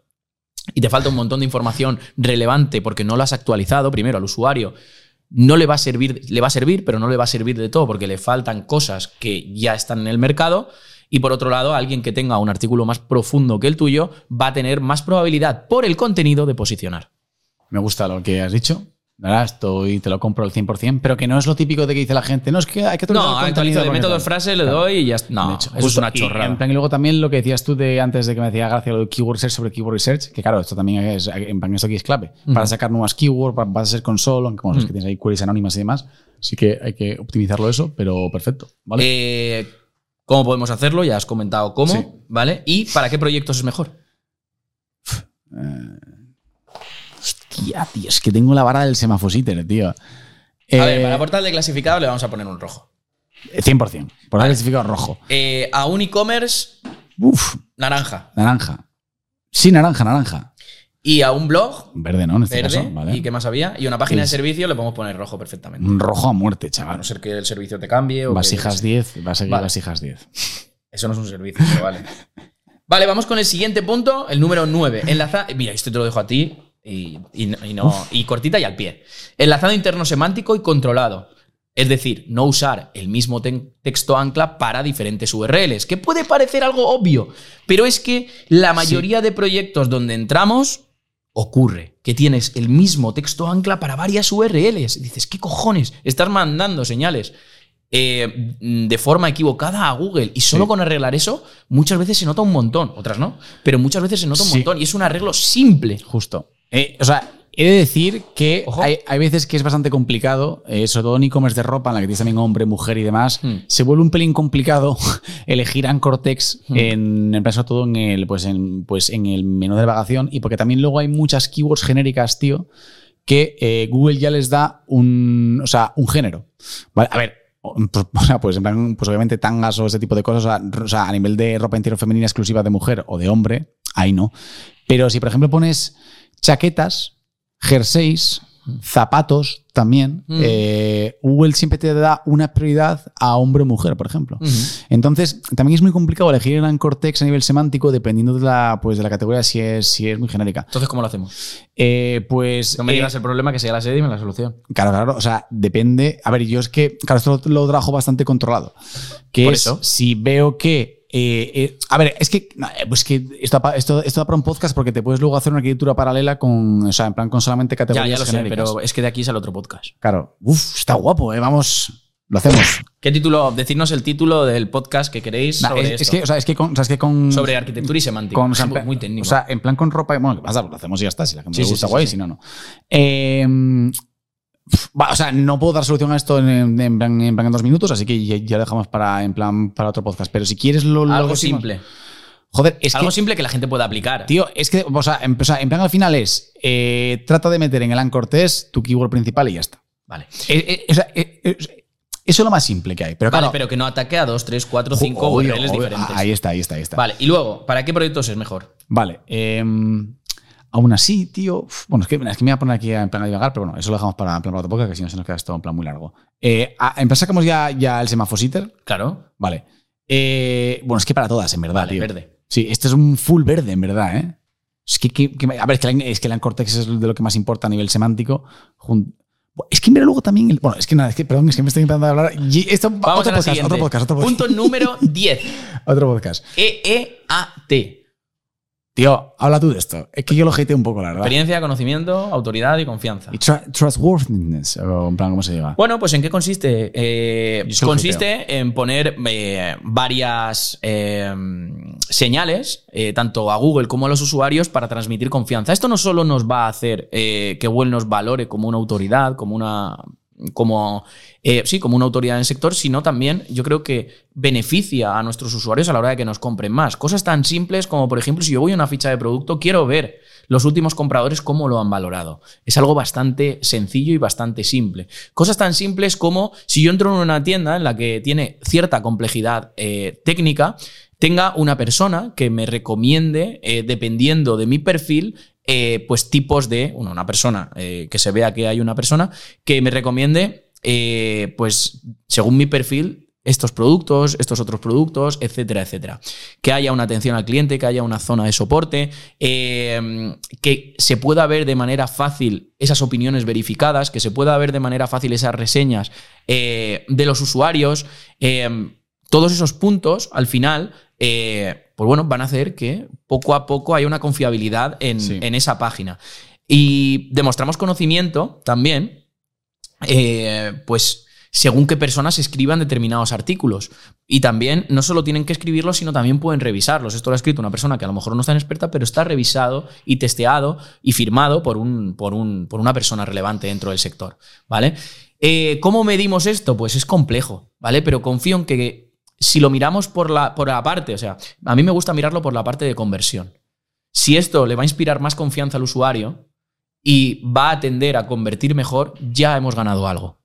y te falta un montón de información relevante porque no lo has actualizado primero al usuario, no le va a servir, le va a servir, pero no le va a servir de todo porque le faltan cosas que ya están en el mercado. Y por otro lado, alguien que tenga un artículo más profundo que el tuyo va a tener más probabilidad por el contenido de posicionar. Me gusta lo que has dicho. ¿verdad? Estoy, te lo compro al 100%, pero que no es lo típico de que dice la gente. No, es que hay que No, el actualizo de método tal". frase, le doy y ya está. No, hecho, eso es una Y, chorrada. en plan, y luego también lo que decías tú de antes de que me decía gracia lo de keyword research sobre keyword research, que claro, esto también es, en plan, esto aquí es clave. Para sacar nuevas keywords, para, vas a ser console, aunque como sabes que tienes ahí queries anónimas y demás, sí que hay que optimizarlo eso, pero perfecto. ¿vale? Eh, ¿Cómo podemos hacerlo? Ya has comentado cómo, Sí. ¿vale? ¿Y para qué proyectos es mejor? Hostia, tío, es que tengo la vara del semafosíter, tío. A ver, Eh, para portal de clasificado le vamos a poner un rojo. 100%. Por el clasificado rojo. Eh, a un e-commerce, Uf, naranja. naranja. Sí, naranja, naranja. Y a un blog, Verde, ¿no? En este verde. caso, ¿vale? ¿Y qué más había? Y una página de servicio le podemos poner rojo perfectamente. Un rojo a muerte, A chaval. no ser que el servicio te cambie. O que- Vasijas 10, va a seguir Vale. vasijas 10. Eso no es un servicio, pero vale. Vale, vamos con el siguiente punto, el número 9. Enlaza... Mira, esto te lo dejo a ti y, y no- y no, y cortita y al pie. Enlazado interno semántico y controlado. Es decir, no usar el mismo texto ancla para diferentes URLs, que puede parecer algo obvio, pero es que la mayoría de proyectos donde entramos ocurre que tienes el mismo texto ancla para varias URLs. Y dices, ¿qué cojones? Estás mandando señales eh, de forma equivocada a Google. Y solo Sí. con arreglar eso, muchas veces se nota un montón. Otras no. Pero muchas veces se nota un Sí. montón. Y es un arreglo simple. Justo. Eh, o sea, he de decir que hay, hay veces que es bastante complicado, eh, sobre todo en e-commerce de ropa, en la que tienes también hombre, mujer y demás, Hmm. se vuelve un pelín complicado elegir Anchor Text Hmm. en, en sobre todo en el, pues en, pues en el menú de navegación y porque también luego hay muchas keywords genéricas, tío, que eh, Google ya les da un, o sea, un género. Vale, a ver, o o sea, pues, en plan, pues obviamente tangas o ese tipo de cosas, o sea, r- o sea, a nivel de ropa interior femenina exclusiva de mujer o de hombre, ahí no. Pero si, por ejemplo, pones chaquetas, jerseys, zapatos también, Mm. eh, Google siempre te da una prioridad a hombre o mujer, por ejemplo. Entonces, también es muy complicado elegir el anchor text a nivel semántico dependiendo de la, pues, de la categoría si es, si es muy genérica. Entonces, ¿cómo lo hacemos? Eh, pues. No me eh, digas el problema, que sea la sede y dime la solución. Claro, claro. O sea, depende. A ver, yo es que, claro, esto lo, lo trabajo bastante controlado. Que Por es, eso. si veo que. Eh, eh, a ver, es que. eh, pues que esto, esto, esto da para un podcast porque te puedes luego hacer una arquitectura paralela con. O sea, en plan con solamente categorías ya lo sé, genéricas. pero es que de aquí sale otro podcast. Claro. Uf, está guapo, ¿eh? Vamos. Lo hacemos. ¿Qué título? Decidnos el título del podcast que queréis Nah, sobre es, que, o sea, es que con. o sea, es que con sobre arquitectura y semántica. con- o sea, muy, plan- muy técnico. O sea, en plan con ropa. Bueno, ¿qué pasa? Lo hacemos y ya está. Si la gente Sí, le gusta, sí, guay. Si no, no. Eh, o sea, no puedo dar solución a esto en, en- en plan, en plan dos minutos, así que ya, ya lo dejamos para, en plan, para otro podcast. Pero si quieres lo, lo Algo simple. Joder, es Algo que. simple que la gente pueda aplicar. Tío, es que, o sea, en, o sea, en plan al final es. eh, trata de meter en el anchor test tu keyword principal y ya está. Vale. Eh, eh, eso es lo más simple que hay. Pero Vale, claro, pero que no ataque a dos, tres, cuatro, jo- cinco obvio, URLs obvio. diferentes. Ahí está, ahí está, ahí está. Vale, y luego, ¿para qué proyectos es mejor? Vale. Aún así, tío. Bueno, es que, es que me voy a poner aquí en plan a divagar, pero bueno, eso lo dejamos para, en plan para otro podcast, que si no se nos queda esto en plan muy largo. Eh, sacamos ya, ya el semafositter. Claro. Vale. Eh, bueno, es que para todas, en verdad, Vale, tío. verde. Sí, este es un full verde, en verdad, ¿eh? Es que, que- que- a ver, es que, la, es que el anchor text es de lo que más importa a nivel semántico. Jun- Es que mira luego también. el- bueno, es que nada, es que, perdón, es que me estoy intentando hablar. Y esto, Vamos otro, a la podcast, otro podcast, otro podcast. Punto número 10. Otro podcast. EEAT. Tío, habla tú de esto. Es que yo lo hateé un poco, la verdad. Experiencia, conocimiento, autoridad y confianza. Y trustworthiness, o en plan, ¿cómo se llama? Bueno, pues ¿en qué consiste? Eh, consiste en poner eh, varias eh, señales, eh, tanto a Google como a los usuarios, para transmitir confianza. Esto no solo nos va a hacer que Google nos valore como una autoridad, como una. Como, eh, sí, como una autoridad en el sector, sino también yo creo que beneficia a nuestros usuarios a la hora de que nos compren más. Cosas tan simples como, por ejemplo, si yo voy a una ficha de producto, quiero ver los últimos compradores cómo lo han valorado. Es algo bastante sencillo y bastante simple. Cosas tan simples como si yo entro en una tienda en la que tiene cierta complejidad eh, técnica, tenga una persona que me recomiende, eh, dependiendo de mi perfil, eh, pues tipos de, bueno, una persona, eh, que se vea que hay una persona, que me recomiende, eh, pues según mi perfil, estos productos, estos otros productos, etcétera, etcétera. Que haya una atención al cliente, que haya una zona de soporte, eh, que se pueda ver de manera fácil esas opiniones verificadas, que se pueda ver de manera fácil esas reseñas de los usuarios. eh, todos esos puntos, al final, pues bueno, van a hacer que poco a poco haya una confiabilidad en, Sí. en esa página. Y demostramos conocimiento también, eh, pues según qué personas escriban determinados artículos. Y también no solo tienen que escribirlos, sino también pueden revisarlos. Esto lo ha escrito una persona que a lo mejor no es tan experta, pero está revisado y testeado y firmado por, un, por, un, por una persona relevante dentro del sector. ¿Vale? Eh, ¿Cómo medimos esto? Pues es complejo, ¿vale? Pero confío en que si lo miramos por la, por la parte, o sea, a mí me gusta mirarlo por la parte de conversión. Si esto le va a inspirar más confianza al usuario y va a tender a convertir mejor, ya hemos ganado algo.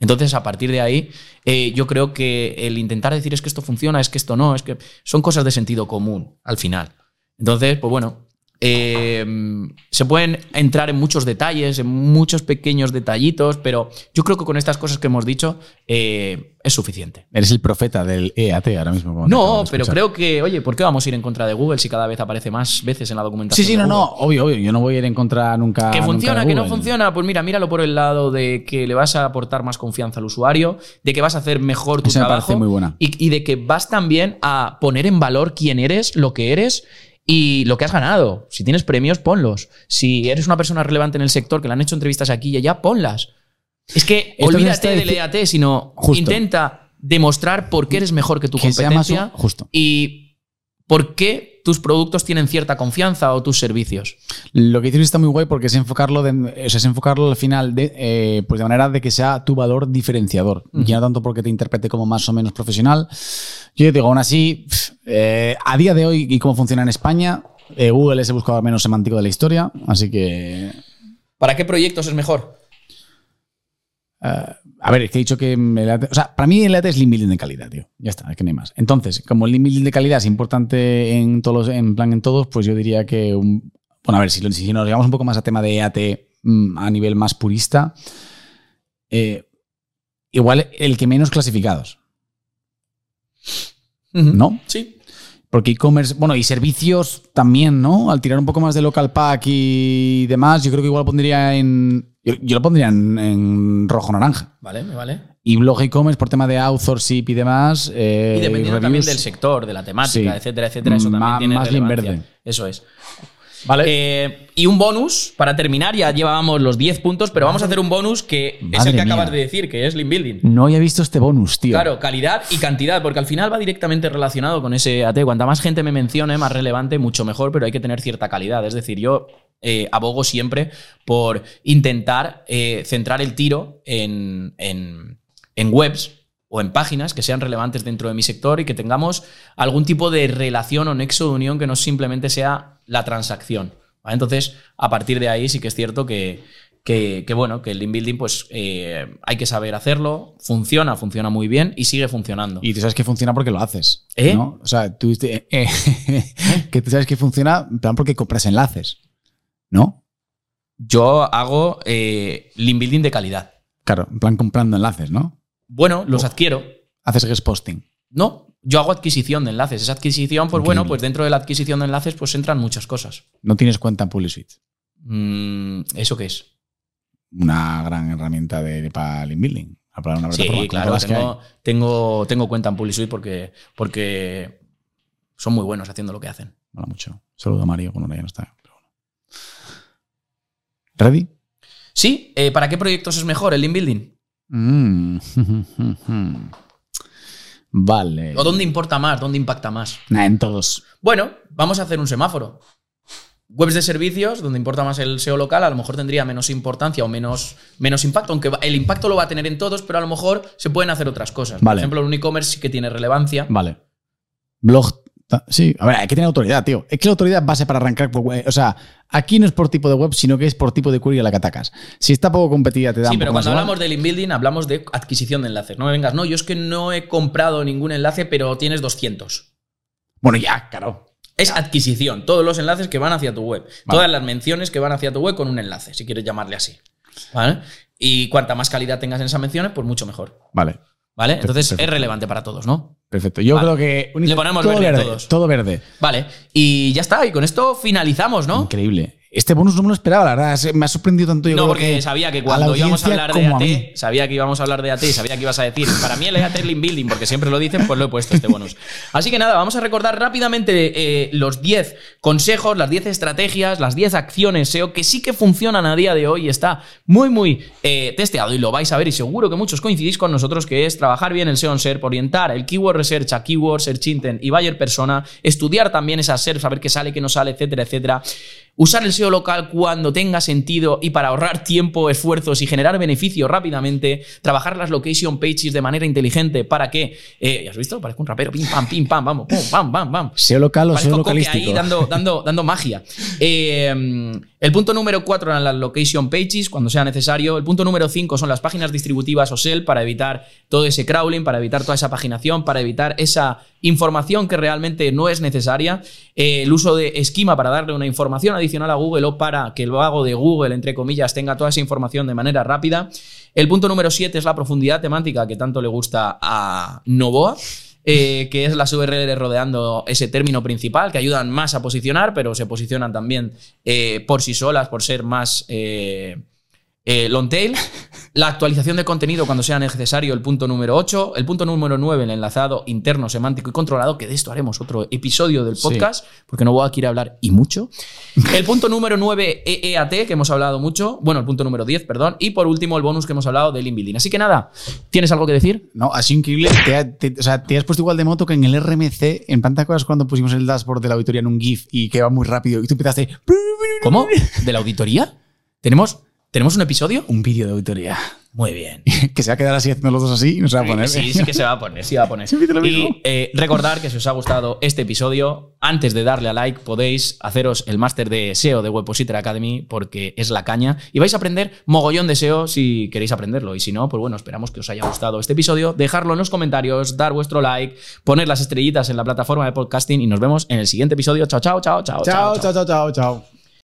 Entonces, a partir de ahí, eh, yo creo que el intentar decir es que esto funciona, es que esto no, es que son cosas de sentido común al final. Entonces, pues bueno, eh, se pueden entrar en muchos detalles, en muchos pequeños detallitos, pero yo creo que con estas cosas que hemos dicho eh, es suficiente. Eres el profeta del EAT ahora mismo. No, pero creo que, oye, ¿por qué vamos a ir en contra de Google si cada vez aparece más veces en la documentación? Sí, sí, no, no, obvio, obvio. Yo no voy a ir en contra nunca. Que nunca funciona, de que no funciona, pues mira, míralo por el lado de que le vas a aportar más confianza al usuario, de que vas a hacer mejor tu me trabajo parece muy buena. Y, y de que vas también a poner en valor quién eres, lo que eres y lo que has ganado. Si tienes premios, ponlos. Si eres una persona relevante en el sector, que le han hecho entrevistas aquí y allá, ponlas. Es que Esto olvídate del EAT, sino Justo. intenta demostrar por qué eres mejor que tu Que competencia justo. y por qué tus productos tienen cierta confianza o tus servicios. Lo que dices está muy guay porque es enfocarlo, de, o sea, es enfocarlo al final de, eh, pues de manera de que sea tu valor diferenciador. Ya no tanto porque te interprete como más o menos profesional. Yo digo, aún así, eh, a día de hoy y cómo funciona en España, eh, Google es el buscador menos semántico de la historia. Así que ¿Para qué proyectos es mejor? Eh, a ver, es que he dicho que el AT o sea, para mí el AT es link building de calidad, tío. Ya está, es que no hay más. Entonces, como el link building de calidad es importante en todos, los- en plan en todos, pues yo diría que un, bueno, a ver, si, nos llevamos un poco más a tema de EAT mm, a nivel más purista, eh, igual el que menos clasificados, ¿no? Sí. Porque e-commerce, bueno, y servicios también, ¿no? Al tirar un poco más de local pack y demás, yo creo que igual pondría en. Yo, yo lo pondría en, en rojo-naranja. Vale, me vale. Y blog e-commerce por tema de authorship y demás. eh, Y dependiendo también reviews. del sector, de la temática, Sí. etcétera, etcétera, eso también Ma- tiene más bien verde. Eso es. Vale. Eh, y un bonus, para terminar, ya llevábamos los 10 puntos, pero vamos a hacer un bonus que es el que mía. acabas de decir, que es Lean Building. no había visto este bonus, tío. Claro, calidad y cantidad, porque al final va directamente relacionado con ese AT. Cuanta más gente me mencione, más relevante, mucho mejor, pero hay que tener cierta calidad. Es decir, yo eh, abogo siempre por intentar eh, centrar el tiro en, en- en webs o en páginas que sean relevantes dentro de mi sector y que tengamos algún tipo de relación o nexo de unión que no simplemente sea la transacción. ¿vale? Entonces, a partir de ahí sí que es cierto que, que, que, bueno, que el link building, pues eh, hay que saber hacerlo, funciona, funciona muy bien y sigue funcionando. Y tú sabes que funciona porque lo haces. ¿Eh? ¿no? O sea, tú eh, que tú sabes que funciona porque compras enlaces. ¿No? Yo hago eh, link building de calidad. Claro, en plan comprando enlaces, ¿no? Bueno, los adquiero. Haces guest posting. No, yo hago adquisición de enlaces. Esa adquisición, pues bueno, pues dentro de la adquisición de enlaces, pues entran muchas cosas. No tienes cuenta en PubliSuite. Mm, ¿Eso qué es? Una gran herramienta de, para link building. Para una Sí, claro, tengo, tengo, tengo cuenta en PubliSuite porque, porque son muy buenos haciendo lo que hacen. Mola mucho. Saludo a Mario, bueno, ya no está. ¿Ready? Sí, eh, ¿para qué proyectos es mejor el link building? Mm. vale. ¿O dónde importa más? ¿Dónde impacta más? Nah, en todos. Bueno, vamos a hacer un semáforo. Webs de servicios, donde importa más el SEO local, a lo mejor tendría menos importancia o menos, menos impacto, aunque el impacto lo va a tener en todos, pero a lo mejor se pueden hacer otras cosas. Por ejemplo, el e-commerce sí que tiene relevancia. Vale. Blog. Sí, a ver, hay que tener autoridad, tío. Es que la autoridad es base para arrancar por web. O sea, aquí no es por tipo de web, sino que es por tipo de query a la que atacas. Si está poco competida, te da Sí, un pero poco cuando hablamos de link building, hablamos de adquisición de enlaces. No me vengas, no, yo es que no he comprado ningún enlace, pero tienes 200. Bueno, ya, claro. Es adquisición, todos los enlaces que van hacia tu web. Todas las menciones que van hacia tu web con un enlace, si quieres llamarle así. ¿Vale? Y cuanta más calidad tengas en esas menciones, pues mucho mejor. Vale, ¿Vale? Entonces Perfecto. es relevante para todos, ¿no? Perfecto. Yo Vale. creo que. Le ponemos todo verde a verde. todos. Todo verde. Vale. Y ya está. Y con esto finalizamos, ¿no? Increíble. Este bonus no me lo esperaba, la verdad. Me ha sorprendido tanto. Yo No, porque que sabía que cuando íbamos a hablar de a. AT, sabía que íbamos a hablar de AT, sabía que ibas a decir, para mí el AT es link building, porque siempre lo dicen, pues lo he puesto este bonus. Así que nada, vamos a recordar rápidamente eh, los 10 consejos, las 10 estrategias, las 10 acciones SEO que sí que funcionan a día de hoy y está muy, muy eh, testeado y lo vais a ver y seguro que muchos coincidís con nosotros, que es trabajar bien el SEO en SERP, orientar el keyword research a keyword, search intent y buyer persona, estudiar también esas SERP, saber qué sale, qué no sale, etcétera, etcétera. Usar el SEO local cuando tenga sentido y para ahorrar tiempo, esfuerzos y generar beneficio rápidamente. Trabajar las location pages de manera inteligente para que. Eh, ¿Ya has visto? Parezco un rapero. Pim, pam, pim, pam, vamos. Pum, pam, pam, pam. SEO local o SEO localístico. ahí dando, dando, dando magia. Eh, el punto número 4 eran las location pages, cuando sea necesario. El punto número 5 son las páginas distributivas o SEL para evitar todo ese crawling, para evitar toda esa paginación, para evitar esa información que realmente no es necesaria. Eh, el uso de esquema para darle una información adicional a Google o para que el vago de Google, entre comillas, tenga toda esa información de manera rápida. El punto número 7 es la profundidad temática que tanto le gusta a Novoa eh, que es las URLs rodeando ese término principal, que ayudan más a posicionar, pero se posicionan también eh, por sí solas, por ser más eh, eh, long tail. La actualización de contenido cuando sea necesario, el punto número 8. El punto número 9, el enlazado interno, semántico y controlado, que de esto haremos otro episodio del Sí. podcast, porque no voy a quiere hablar y mucho. El punto número 9, EEAT, que hemos hablado mucho. Bueno, el punto número 10, perdón. Y por último, el bonus que hemos hablado del inbuilding. Así que nada, ¿tienes algo que decir? No, sido increíble. Te, ha- te- o sea, te has puesto igual de moto que en el RMC. En plan, ¿te acuerdas cuando pusimos el dashboard de la auditoría en un GIF y que va muy rápido? Y tú empezaste. ¿Cómo? ¿De la auditoría? ¿Tenemos, ¿tenemos un episodio? Un vídeo de auditoría. Muy bien. que se va a quedar así haciendo los dos así y no se va a poner. Sí, sí que se va a poner, sí va a poner. Y eh, recordar que si os ha gustado este episodio, antes de darle a like, podéis haceros el máster de SEO de Webpositor Academy porque es la caña y vais a aprender mogollón de SEO si queréis aprenderlo. Y si no, pues bueno, esperamos que os haya gustado este episodio. Dejarlo en los comentarios, dar vuestro like, poner las estrellitas en la plataforma de podcasting y nos vemos en el siguiente episodio. Chao, chao, chao, chao. Chao, chao, chao, chao, chao.